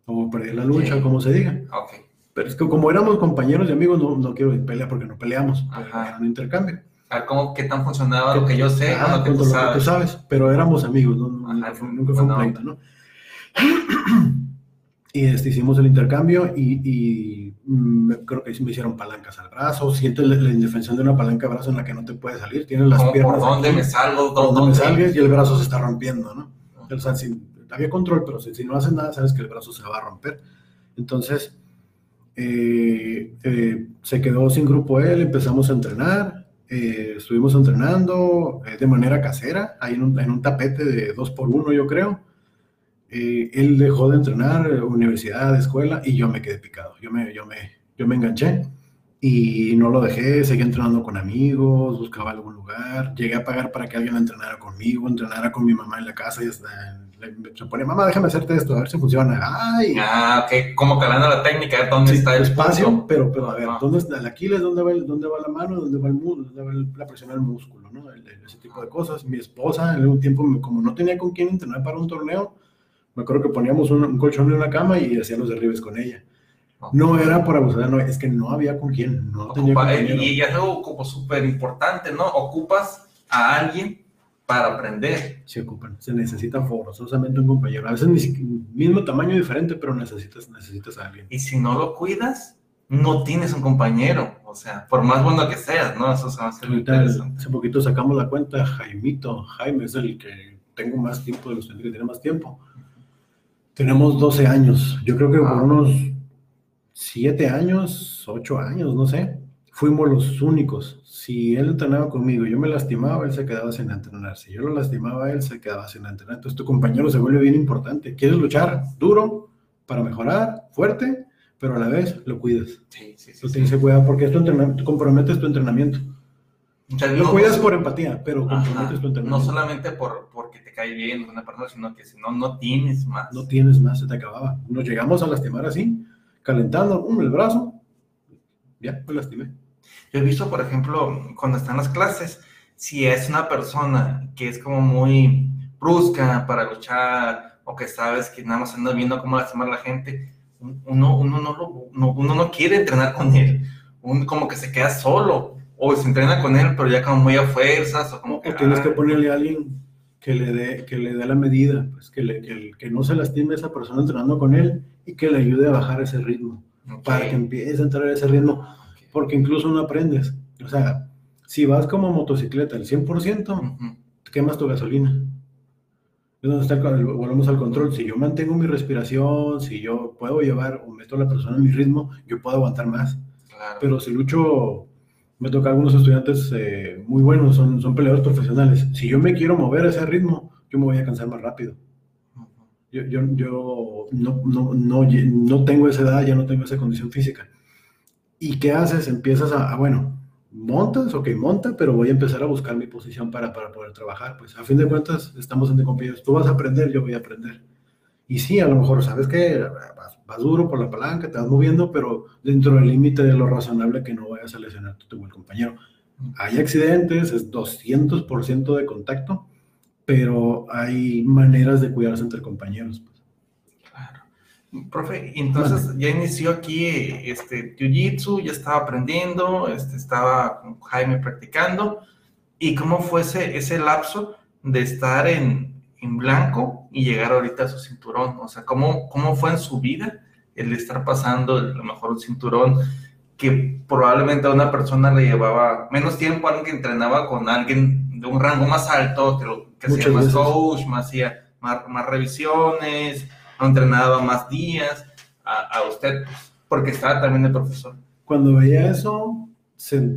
O perdí la lucha, como se diga. Ok. Pero es que como éramos compañeros y amigos, no, no quiero pelear porque no peleamos. pero Ajá. Era un intercambio. A cómo, qué tan funcionaba lo que yo sé Ajá, o lo que tú lo que sabes. sabes. Pero éramos amigos, ¿no? No, Ajá, nunca fue, nunca fue un pleito, ¿no? Y este, hicimos el intercambio y, y, mm, creo que me hicieron palancas al brazo. Sientes la, la indefensión de una palanca al brazo en la que no te puedes salir. Tienes las Como piernas. por dónde aquí, me salgo, dónde, dónde me salgues y el brazo se está rompiendo, ¿no? O sea, si- había control, pero si, si no haces nada, sabes que el brazo se va a romper. Entonces, eh, eh, se quedó sin grupo él, empezamos a entrenar, eh, estuvimos entrenando eh, de manera casera, ahí en un, en un tapete de dos por uno, yo creo. Eh, él dejó de entrenar, universidad, escuela, y yo me quedé picado. Yo me, yo me, yo me enganché y no lo dejé, seguí entrenando con amigos, buscaba algún lugar, llegué a pagar para que alguien entrenara conmigo, entrenara con mi mamá en la casa y hasta se pone, mamá, déjame hacerte esto, a ver si funciona. Ay, Ah, ok. Como calando la técnica, ¿dónde sí, está el espacio, punto? pero, pero a ver, Ajá. ¿dónde está el Aquiles? ¿Dónde va, el- dónde va la mano? ¿Dónde va el músculo? ¿Dónde va el- la presión del músculo? ¿no? El- ese tipo de cosas. Mi esposa, en algún tiempo, como no tenía con quién entrenar para un torneo, me acuerdo que poníamos un, un colchón en una cama y hacía los derribes con ella. No era por abusar, no, es que no había con quién, no tenía Ocupa- compañero. y, y es algo como súper importante, ¿no? Ocupas a alguien para aprender. Se ocupan, se necesita forzosamente un compañero. A veces mismo tamaño diferente, pero necesitas, necesitas a alguien. Y si no lo cuidas, no tienes un compañero. O sea, por más bueno que seas, ¿no? Eso se va a hacer interesante. hace poquito sacamos la cuenta, Jaimito, Jaime es el que tengo más tiempo de los que tiene más tiempo. Tenemos 12 años, yo creo que por Wow. unos 7 años, 8 años, no sé, fuimos los únicos. Si él entrenaba conmigo yo me lastimaba, él se quedaba sin entrenar. Si yo lo lastimaba, él se quedaba sin entrenar. Entonces tu compañero se vuelve bien importante. ¿Quieres luchar duro para mejorar, fuerte, pero a la vez lo cuidas? Sí, sí, sí. Lo tienes que cuidar porque es tu entrenamiento, comprometes tu entrenamiento. Sea, Lo no- cuidas no- por empatía, pero Ajá. comprometes tu No entrenamiento. solamente por, porque te cae bien una persona, sino que si no, no tienes más. No tienes más, se te acababa. Nos llegamos a lastimar así, calentando um, el brazo, ya me lastimé. Yo he visto, por ejemplo, cuando están las clases, si es una persona que es como muy brusca para luchar o que sabes que nada más anda viendo cómo lastimar a la gente, uno, uno, no, lo- no- uno no quiere entrenar con él. Uno como que se queda solo o se entrena con él, pero ya como muy a fuerzas o como O que... tienes que ah, ponerle a alguien que le dé, que le dé la medida, pues que, le, que, que no se lastime esa persona entrenando con él y que le ayude a bajar ese ritmo, para que empiece a entrar a ese ritmo. Porque incluso no aprendes. O sea, si vas como motocicleta al 100%, Ujú. quemas tu gasolina. Es donde está el, el- volvemos al control. Si yo mantengo mi respiración, si yo puedo llevar o meto a la persona en mi ritmo, yo puedo aguantar más. Claro. Pero si lucho, me toca algunos estudiantes eh, muy buenos, son, son peleadores profesionales. Si yo me quiero mover a ese ritmo, yo me voy a cansar más rápido. Yo, yo, yo no, no, no, no tengo esa edad, ya no tengo esa condición física. ¿Y qué haces? Empiezas a, a, bueno, montas, ok, monta, pero voy a empezar a buscar mi posición para, para poder trabajar. Pues a fin de cuentas, estamos en compañeros. Tú vas a aprender, yo voy a aprender. Y sí, a lo mejor, ¿sabes que Vas, duro por la palanca, te vas moviendo, pero dentro del límite de lo razonable que no vayas a lesionar el compañero. Hay accidentes, es 200% de contacto, pero hay maneras de cuidarse entre compañeros. Profe, entonces ya inició aquí este Jiu-Jitsu, ya estaba aprendiendo, este, estaba con Jaime practicando. ¿Y cómo fue ese, ese lapso de estar en, en, blanco y llegar ahorita a su cinturón? O sea, ¿cómo, ¿cómo fue en su vida el estar pasando a lo mejor un cinturón que probablemente a una persona le llevaba menos tiempo, alguien que entrenaba con alguien de un rango más alto, que, lo, que hacía más coach, más, hacía más, más revisiones, entrenaba más días a, usted, porque estaba también de profesor. Cuando veía eso,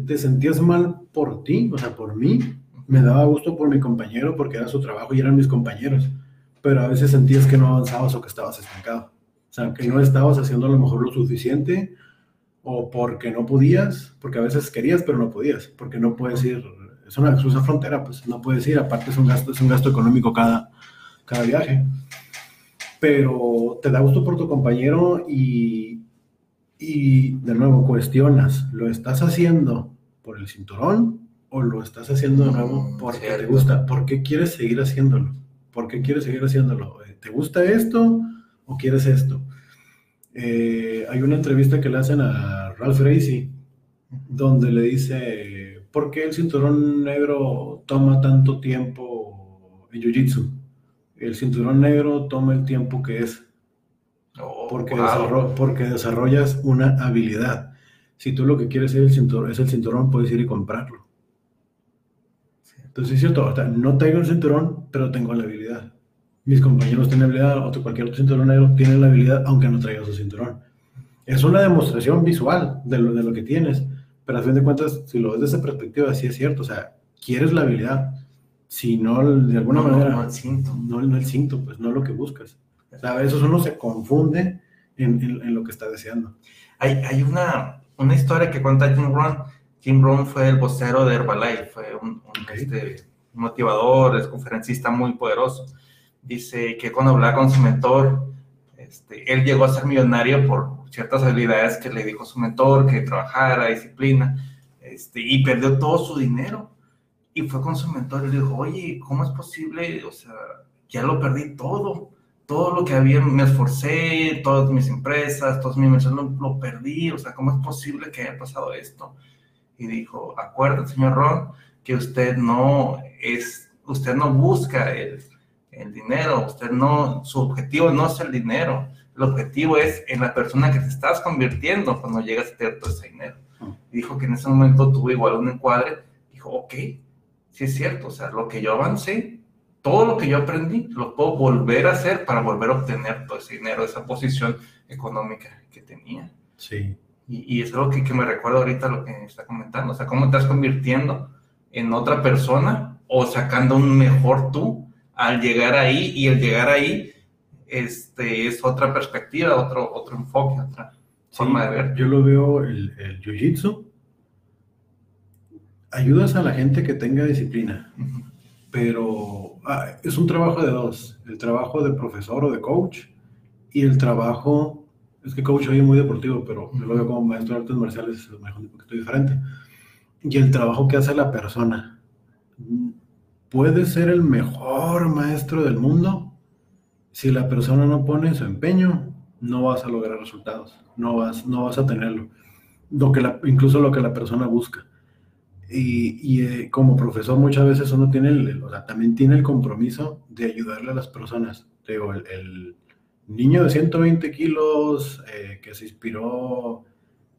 te sentías mal por ti, o sea, por mí. Me daba gusto por mi compañero porque era su trabajo y eran mis compañeros. Pero a veces sentías que no avanzabas o que estabas estancado. O sea, que no estabas haciendo a lo mejor lo suficiente o porque no podías, porque a veces querías pero no podías, porque no puedes ir, es una, es frontera, pues no puedes ir, aparte es un gasto, es un gasto económico cada, cada viaje pero te da gusto por tu compañero y, y de nuevo cuestionas, ¿lo estás haciendo por el cinturón o lo estás haciendo de nuevo mm, porque te gusta? ¿Por qué quieres seguir haciéndolo? ¿Por qué quieres seguir haciéndolo? Eh, ¿Te gusta esto o quieres esto? Eh, hay una entrevista que le hacen a Ralph Gracie donde le dice, ¿por qué el cinturón negro toma tanto tiempo en Jiu-Jitsu? El cinturón negro toma el tiempo que es. Oh, porque, porque desarrollas una habilidad. Si tú lo que quieres es el cinturón, es el cinturón puedes ir y comprarlo. Entonces es cierto, no tengo el cinturón, pero tengo la habilidad. Mis compañeros tienen habilidad, o cualquier otro cinturón negro tiene la habilidad, aunque no traiga su cinturón. Es una demostración visual de lo, de lo que tienes, pero a fin de cuentas, si lo ves desde esa perspectiva, sí es cierto. O sea, quieres la habilidad, si no, de alguna manera. No, el cinto. No, el cinto, pues no lo que buscas. a veces uno se confunde en, lo que está deseando. Hay, hay una, una, historia que cuenta Jim Rohn. Jim Rohn fue el vocero de Herbalife, fue un, este, motivador, es conferencista muy poderoso. Dice que cuando hablaba con su mentor, este, él llegó a ser millonario por ciertas habilidades que le dijo su mentor, que trabajara, disciplina, este, y perdió todo su dinero y fue con su mentor y le dijo, oye, ¿cómo es posible? O sea, ya lo perdí todo. Todo lo que había, me esforcé, todas mis empresas, todas mis inversiones, lo, perdí. O sea, ¿cómo es posible que haya pasado esto? Y dijo, acuérdate, señor Ron, que usted no es, usted no busca el, el dinero, usted no, su objetivo no es el dinero. El objetivo es en la persona que te estás convirtiendo cuando llegas a tener todo ese dinero. Ah. Y dijo que en ese momento tuvo igual un encuadre. Dijo, ok, sí es cierto, o sea, lo que yo avancé, todo lo que yo aprendí, lo puedo volver a hacer para volver a obtener todo ese dinero, esa posición económica que tenía. Sí. Y, y es algo que, que, me recuerda ahorita lo que está comentando, o sea, cómo estás convirtiendo en otra persona o sacando un mejor tú al llegar ahí y el llegar ahí este, es otra perspectiva, otro, otro enfoque, otra forma de ver. Yo lo veo el, el jiu-jitsu ayudas a la gente que tenga disciplina, pero ah, es un trabajo de dos, el trabajo de profesor o de coach y el trabajo, es que coach hoy es muy deportivo, pero yo lo veo como maestro de artes marciales, es un poquito diferente, y el trabajo que hace la persona. Puede ser el mejor maestro del mundo, si la persona no pone su empeño, no vas a lograr resultados, no vas, no vas a tenerlo, lo que incluso lo que la persona busca. Y, eh, como profesor muchas veces uno tiene, el, o sea, también tiene el compromiso de ayudarle a las personas. Digo, el, niño de 120 kilos eh, que se inspiró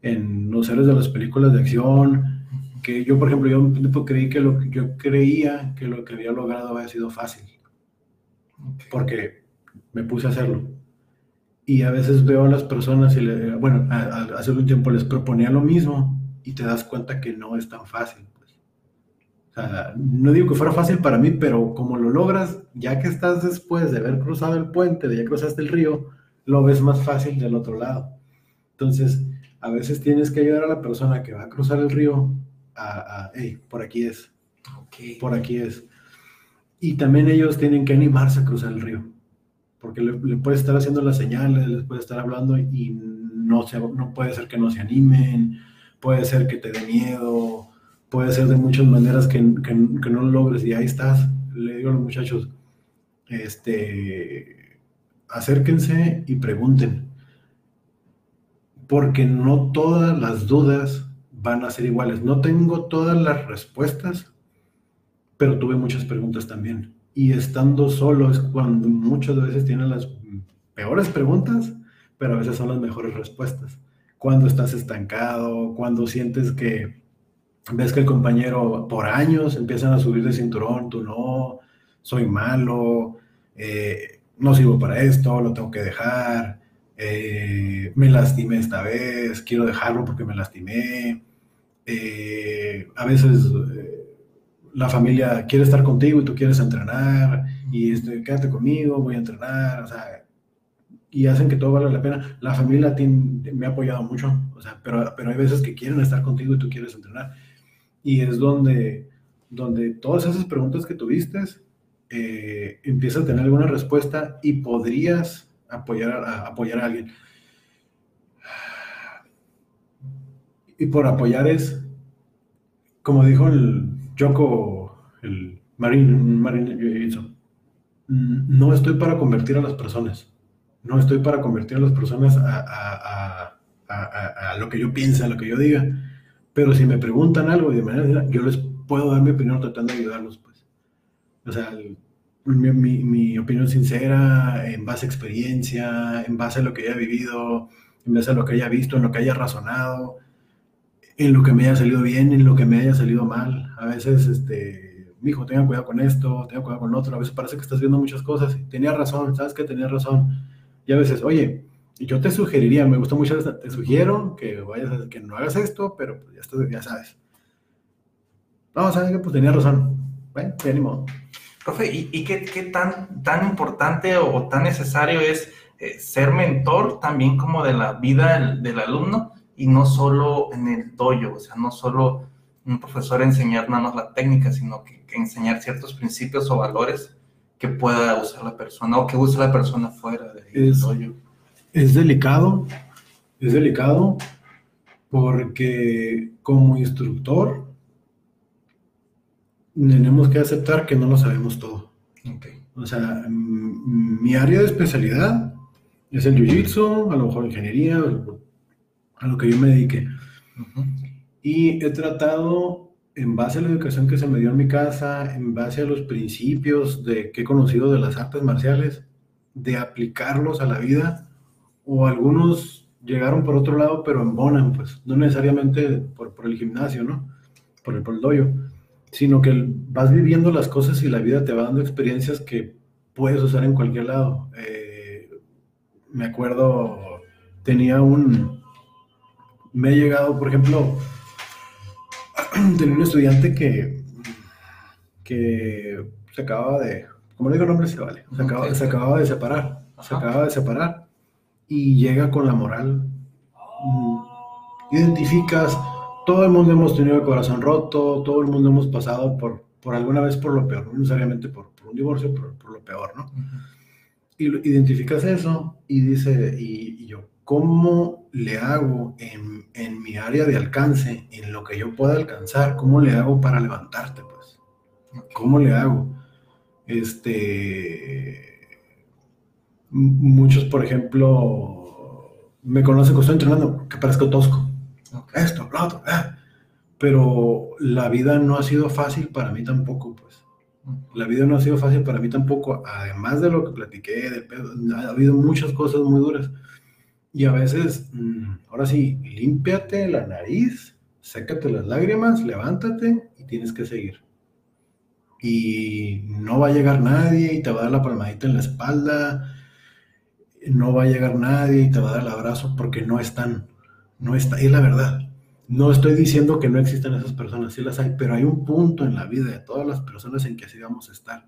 en los héroes de las películas de acción, que yo, por ejemplo, yo creí que lo yo creía que lo que había logrado había sido fácil, porque me puse a hacerlo. Y a veces veo a las personas y, le, bueno, hace un tiempo les proponía lo mismo y te das cuenta que no es tan fácil. Pues. O sea, no digo que fuera fácil para mí, pero como lo logras, ya que estás después de haber cruzado el puente, de ya cruzaste el río, lo ves más fácil del otro lado. Entonces, a veces tienes que ayudar a la persona que va a cruzar el río a, hey, por aquí es, por aquí es. Y también ellos tienen que animarse a cruzar el río, porque le, puede estar haciendo las señales, les puede estar hablando y no, se, no puede ser que no se animen, puede ser que te dé miedo, puede ser de muchas maneras que, no lo logres y ahí estás. Le digo a los muchachos, este, acérquense y pregunten, porque no todas las dudas van a ser iguales. No tengo todas las respuestas, pero tuve muchas preguntas también. Y estando solo es cuando muchas veces tienen las peores preguntas, pero a veces son las mejores respuestas. Cuando estás estancado, cuando sientes que ves que el compañero por años empiezan a subir de cinturón, tú no, soy malo, eh, no sirvo para esto, lo tengo que dejar, eh, me lastimé esta vez, quiero dejarlo porque me lastimé. Eh, a veces la familia quiere estar contigo y tú quieres entrenar y este, quédate conmigo, voy a entrenar, o sea, y hacen que todo valga la pena. La familia me ha apoyado mucho, o sea, pero, pero hay veces que quieren estar contigo y tú quieres entrenar. Y es donde, donde todas esas preguntas que tuviste eh, empieza a tener alguna respuesta y podrías apoyar a, apoyar a alguien. Y por apoyar es, como dijo el Joko, el Marine, Marine no estoy para convertir a las personas, no estoy para convertir a las personas a, a, lo que yo piense, a lo que yo diga, pero si me preguntan algo de manera yo les puedo dar mi opinión tratando de ayudarlos. O sea, mi, opinión sincera, en base a experiencia, en base a lo que haya vivido, en base a lo que haya visto, en lo que haya razonado, en lo que me haya salido bien, en lo que me haya salido mal. A veces, este, mi hijo, tenga cuidado con esto, tenga cuidado con otro. A veces parece que estás viendo muchas cosas. Tenía razón, sabes que tenía razón. Y a veces, oye, yo te sugeriría, me gustó mucho, te sugiero que vayas, a, que no hagas esto, pero pues ya, ya sabes. No, sabes que pues tenía razón. Bueno, te animo. Profe, ¿y, qué, tan, tan importante o tan necesario es eh, ser mentor también como de la vida del, alumno y no solo en el dojo, o sea, no solo un profesor enseñar nada más la técnica, sino que, enseñar ciertos principios o valores que pueda usar la persona o que use la persona fuera del es, dojo? Es delicado, es delicado porque como instructor tenemos que aceptar que no lo sabemos todo. O sea, mi área de especialidad es el jiu-jitsu, a lo mejor ingeniería, a lo que yo me dedique. Y he tratado, en base a la educación que se me dio en mi casa, en base a los principios de, que he conocido de las artes marciales, de aplicarlos a la vida, o algunos llegaron por otro lado, pero embonan, pues, no necesariamente por, por el gimnasio, ¿no? Por el, por sino que vas viviendo las cosas y la vida te va dando experiencias que puedes usar en cualquier lado. Eh, me acuerdo, tenía un, me ha llegado, por ejemplo, tenía un estudiante que, que se acababa de, como digo el nombre, se vale, se, acababa, se acababa de separar, se acababa de separar y llega con la moral. Identificas todo el mundo hemos tenido el corazón roto, todo el mundo hemos pasado por, por alguna vez por lo peor, no necesariamente por, un divorcio, por, por, lo peor, ¿no? Y identificas eso y dice, y, yo, ¿cómo le hago en, en, mi área de alcance, en lo que yo pueda alcanzar? ¿Cómo le hago para levantarte, pues? ¿Cómo le hago? Este, muchos, por ejemplo, me conocen que estoy entrenando, que parezco tosco esto, lo otro. Ah. Pero la vida no ha sido fácil para mí tampoco, pues. La vida no ha sido fácil para mí tampoco, además de lo que platiqué, pedo, ha habido muchas cosas muy duras. Y a veces, mm, ahora sí, límpiate la nariz, sécate las lágrimas, levántate y tienes que seguir. Y no va a llegar nadie y te va a dar la palmadita en la espalda, no va a llegar nadie y te va a dar el abrazo porque no están. No está, es la verdad. No estoy diciendo que no existan esas personas, sí las hay, pero hay un punto en la vida de todas las personas en que así vamos a estar.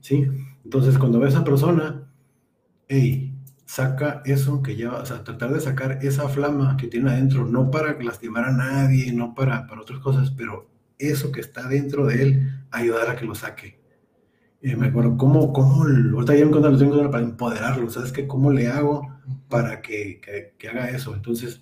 ¿Sí? Entonces, cuando ves a esa persona, hey, saca eso que lleva, o sea, tratar de sacar esa flama que tiene adentro, no para lastimar a nadie, no para, para otras cosas, pero eso que está dentro de él, ayudar a que lo saque. Y me acuerdo, ¿cómo, cómo, ahorita ya me lo tengo para empoderarlo, ¿sabes qué? ¿Cómo le hago para que, que, que haga eso? Entonces,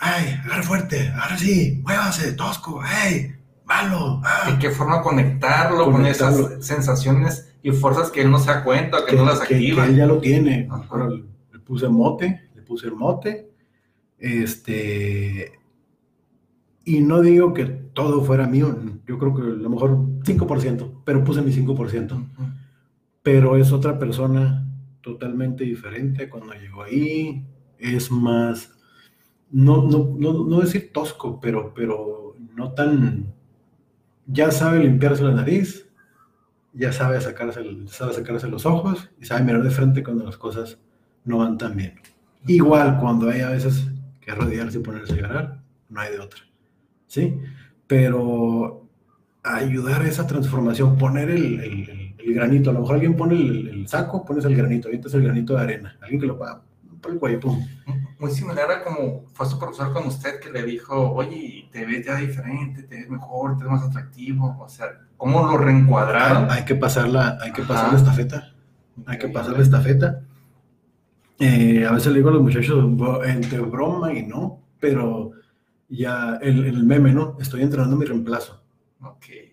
¡ay, agarra fuerte! ¡Ahora sí! ¡Muévase, tosco! ¡ay! ¡Malo! ¡Ah! ¿Y qué forma conectarlo, con esas sensaciones y fuerzas que él no se da cuenta, que, no las activa? Que, él ya lo tiene. Le puse mote, le puse el mote. Este. Y no digo que todo fuera mío, yo creo que a lo mejor 5%, pero puse mi 5%. Pero es otra persona totalmente diferente cuando llegó ahí, es más no, no, no, no decir tosco, pero, pero no tan, ya sabe limpiarse la nariz, ya sabe sacarse, sabe sacarse los ojos y sabe mirar de frente cuando las cosas no van tan bien. Igual cuando hay a veces que rodearse y ponerse a llorar, no hay de otra. ¿Sí? Pero ayudar a esa transformación, poner el, granito, a lo mejor alguien pone el, saco, pones el granito, ahorita es el granito de arena, alguien que lo paga, por el muy similar a como fue su profesor con usted que le dijo, oye, te ves ya diferente, te ves mejor, te ves más atractivo, o sea, ¿cómo lo reencuadraron? Hay, que pasarla, hay que pasar la estafeta, hay que pasar la estafeta. Eh, a veces le digo a los muchachos entre broma y no, pero ya el, el meme, ¿no? Estoy entrenando mi reemplazo. Ok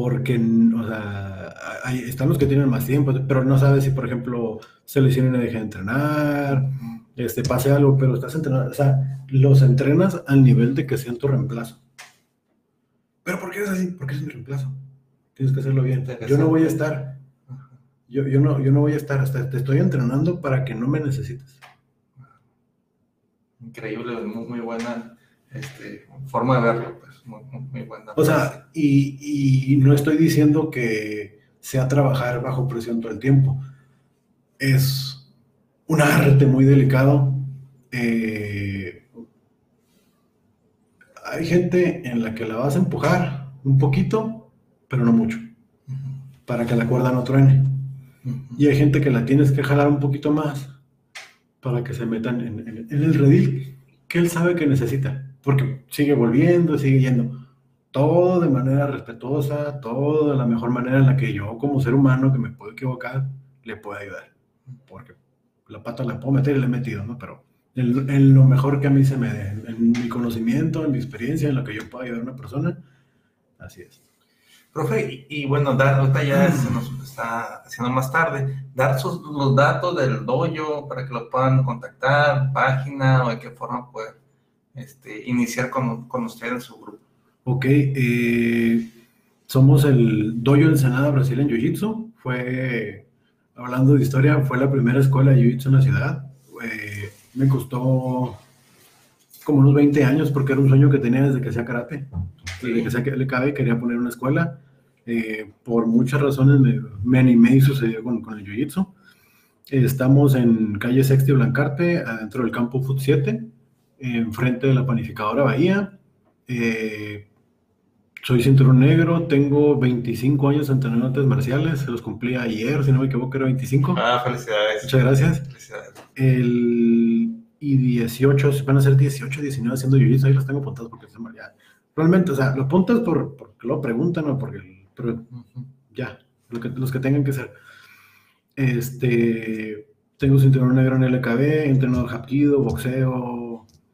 porque, o sea, hay, están los que tienen más tiempo, pero no sabes si, por ejemplo, se lesionan y deja de entrenar, este, pase algo, pero estás entrenando, o sea, los entrenas al nivel de que sean tu reemplazo. ¿Pero por qué es así? Porque es mi reemplazo. Tienes que hacerlo bien. Yo no voy a estar. Yo, yo, no, yo no voy a estar hasta te estoy entrenando para que no me necesites. Increíble, muy, muy buena este, forma de verlo, muy, buena. O sea, y, y, no estoy diciendo que sea trabajar bajo presión todo el tiempo. Es un arte muy delicado. Eh, hay gente en la que la vas a empujar un poquito, pero no mucho, para que la cuerda no truene. Y hay gente que la tienes que jalar un poquito más para que se metan en el redil que él sabe que necesita porque sigue volviendo, sigue yendo. Todo de manera respetuosa, todo de la mejor manera en la que yo, como ser humano que me puedo equivocar, le puedo ayudar. Porque la pata la puedo meter y le he metido, ¿no? Pero en, lo mejor que a mí se me dé, en, mi conocimiento, en mi experiencia, en lo que yo puedo ayudar a una persona, así es. Profe, y, bueno, dar, ahorita ya se nos está haciendo más tarde, dar sus, los datos del dojo para que lo puedan contactar, página o de qué forma poder este, iniciar con, con usted en su grupo. Ok, eh, somos el Dojo Ensenada Brasil en Jiu-Jitsu. Fue, hablando de historia, fue la primera escuela de Jiu-Jitsu en la ciudad. Eh, me costó como unos 20 años porque era un sueño que tenía desde que hacía karate. Desde que hacía cabe quería poner una escuela. Eh, por muchas razones me, me, animé y sucedió con, con el Jiu-Jitsu. Estamos en calle Sexti Blancarte, adentro del campo Foot 7 enfrente de la panificadora Bahía. Eh, soy cinturón negro, tengo 25 años entrenando artes marciales, se los cumplí ayer, si no me equivoco, era 25. Ah, felicidades. Muchas gracias. Felicidades. El, y 18, van a ser 18, 19 haciendo jiu ahí los tengo apuntados porque están ya. Realmente, o sea, lo apuntas por, porque lo preguntan o porque, pero ya, lo que, los que tengan que ser. Este, tengo cinturón negro en LKB, entrenador Hapkido, boxeo,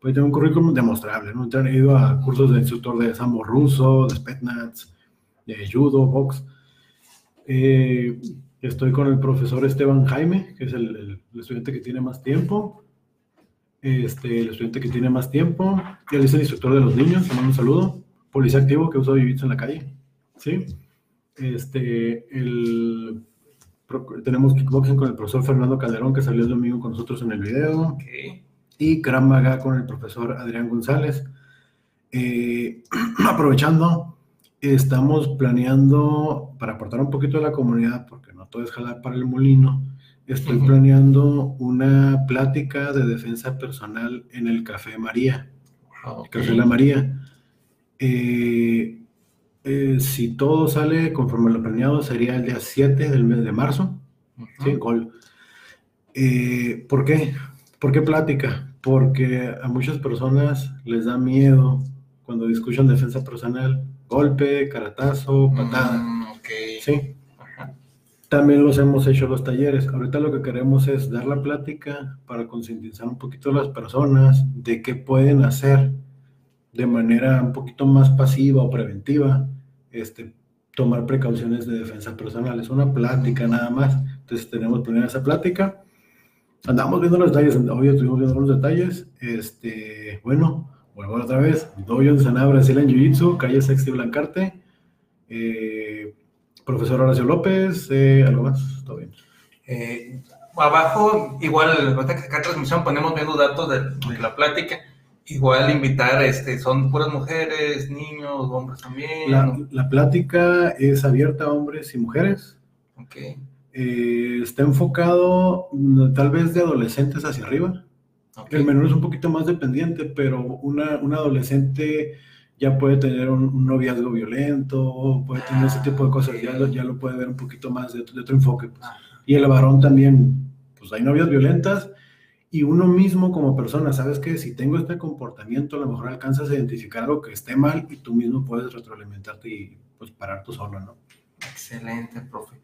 pues tengo un currículum demostrable, ¿no? He ido a cursos de instructor de sambo ruso, de Spetnaz, de judo, box. Eh, estoy con el profesor Esteban Jaime, que es el, estudiante que tiene más tiempo. Este, el estudiante que tiene más tiempo. Él es el instructor de los niños, te mando un saludo. Policía activo que usa jiu en la calle. ¿Sí? Este, el, tenemos kickboxing con el profesor Fernando Calderón, que salió el domingo con nosotros en el video. Okay y Krav con el profesor Adrián González. Eh, aprovechando, estamos planeando, para aportar un poquito a la comunidad, porque no todo es jalar para el molino, estoy planeando una plática de defensa personal en el Café María. Café La María. Eh, eh, si todo sale conforme lo planeado, sería el día 7 del mes de marzo. ¿sí? Gol. Eh, ¿Por qué? ¿Por qué plática? Porque a muchas personas les da miedo cuando discutan defensa personal, golpe, caratazo, patada. Mm, ok. Sí. También los hemos hecho los talleres. Ahorita lo que queremos es dar la plática para concientizar un poquito a las personas de qué pueden hacer de manera un poquito más pasiva o preventiva, este, tomar precauciones de defensa personal. Es una plática nada más. Entonces tenemos primero esa plática. Andamos viendo los detalles, hoy estuvimos viendo los detalles. Este, bueno, vuelvo otra vez. Dojo en Saná, Brasil en Jiu-Jitsu, calle Sexti Blancarte. Eh, profesor Horacio López, eh, ¿algo más? Todo bien. Eh, abajo, igual, ahorita que acá transmisión ponemos viendo datos de, de, la plática. Igual invitar, este, son puras mujeres, niños, hombres también. La, plática es abierta a hombres y mujeres. Ok. Eh, está enfocado mm, tal vez de adolescentes hacia arriba. okay. El menor es un poquito más dependiente, pero una, una adolescente ya puede tener un, un, noviazgo violento, puede tener ese tipo de cosas, ya lo, ya lo puede ver un poquito más de, de otro enfoque. Pues. Y el varón también, pues hay novias violentas y uno mismo como persona, sabes que si tengo este comportamiento, a lo mejor alcanzas a identificar algo que esté mal y tú mismo puedes retroalimentarte y pues parar tú solo, ¿no? Excelente, profe.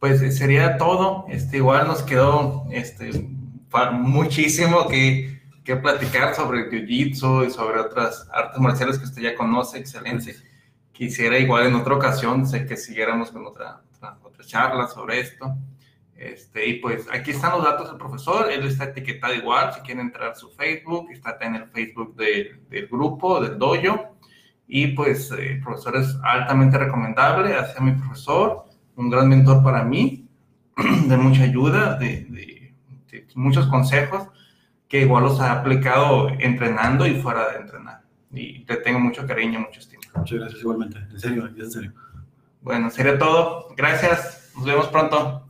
Pues sería todo. Este, igual nos quedó este, muchísimo que, que platicar sobre Jiu-Jitsu y sobre otras artes marciales que usted ya conoce. Excelente. Quisiera igual en otra ocasión, sé que siguiéramos con otra, otra, charla sobre esto. Este, y pues aquí están los datos del profesor, él está etiquetado igual, si quieren entrar a su Facebook, está en el Facebook de, del grupo, del dojo, y pues eh, el profesor es altamente recomendable, hacia mi profesor, un gran mentor para mí, de mucha ayuda, de, de, de, muchos consejos, que igual los ha aplicado entrenando y fuera de entrenar, y le tengo mucho cariño, mucho estima. Muchas gracias igualmente, en serio, en serio. Bueno, sería todo, gracias, nos vemos pronto.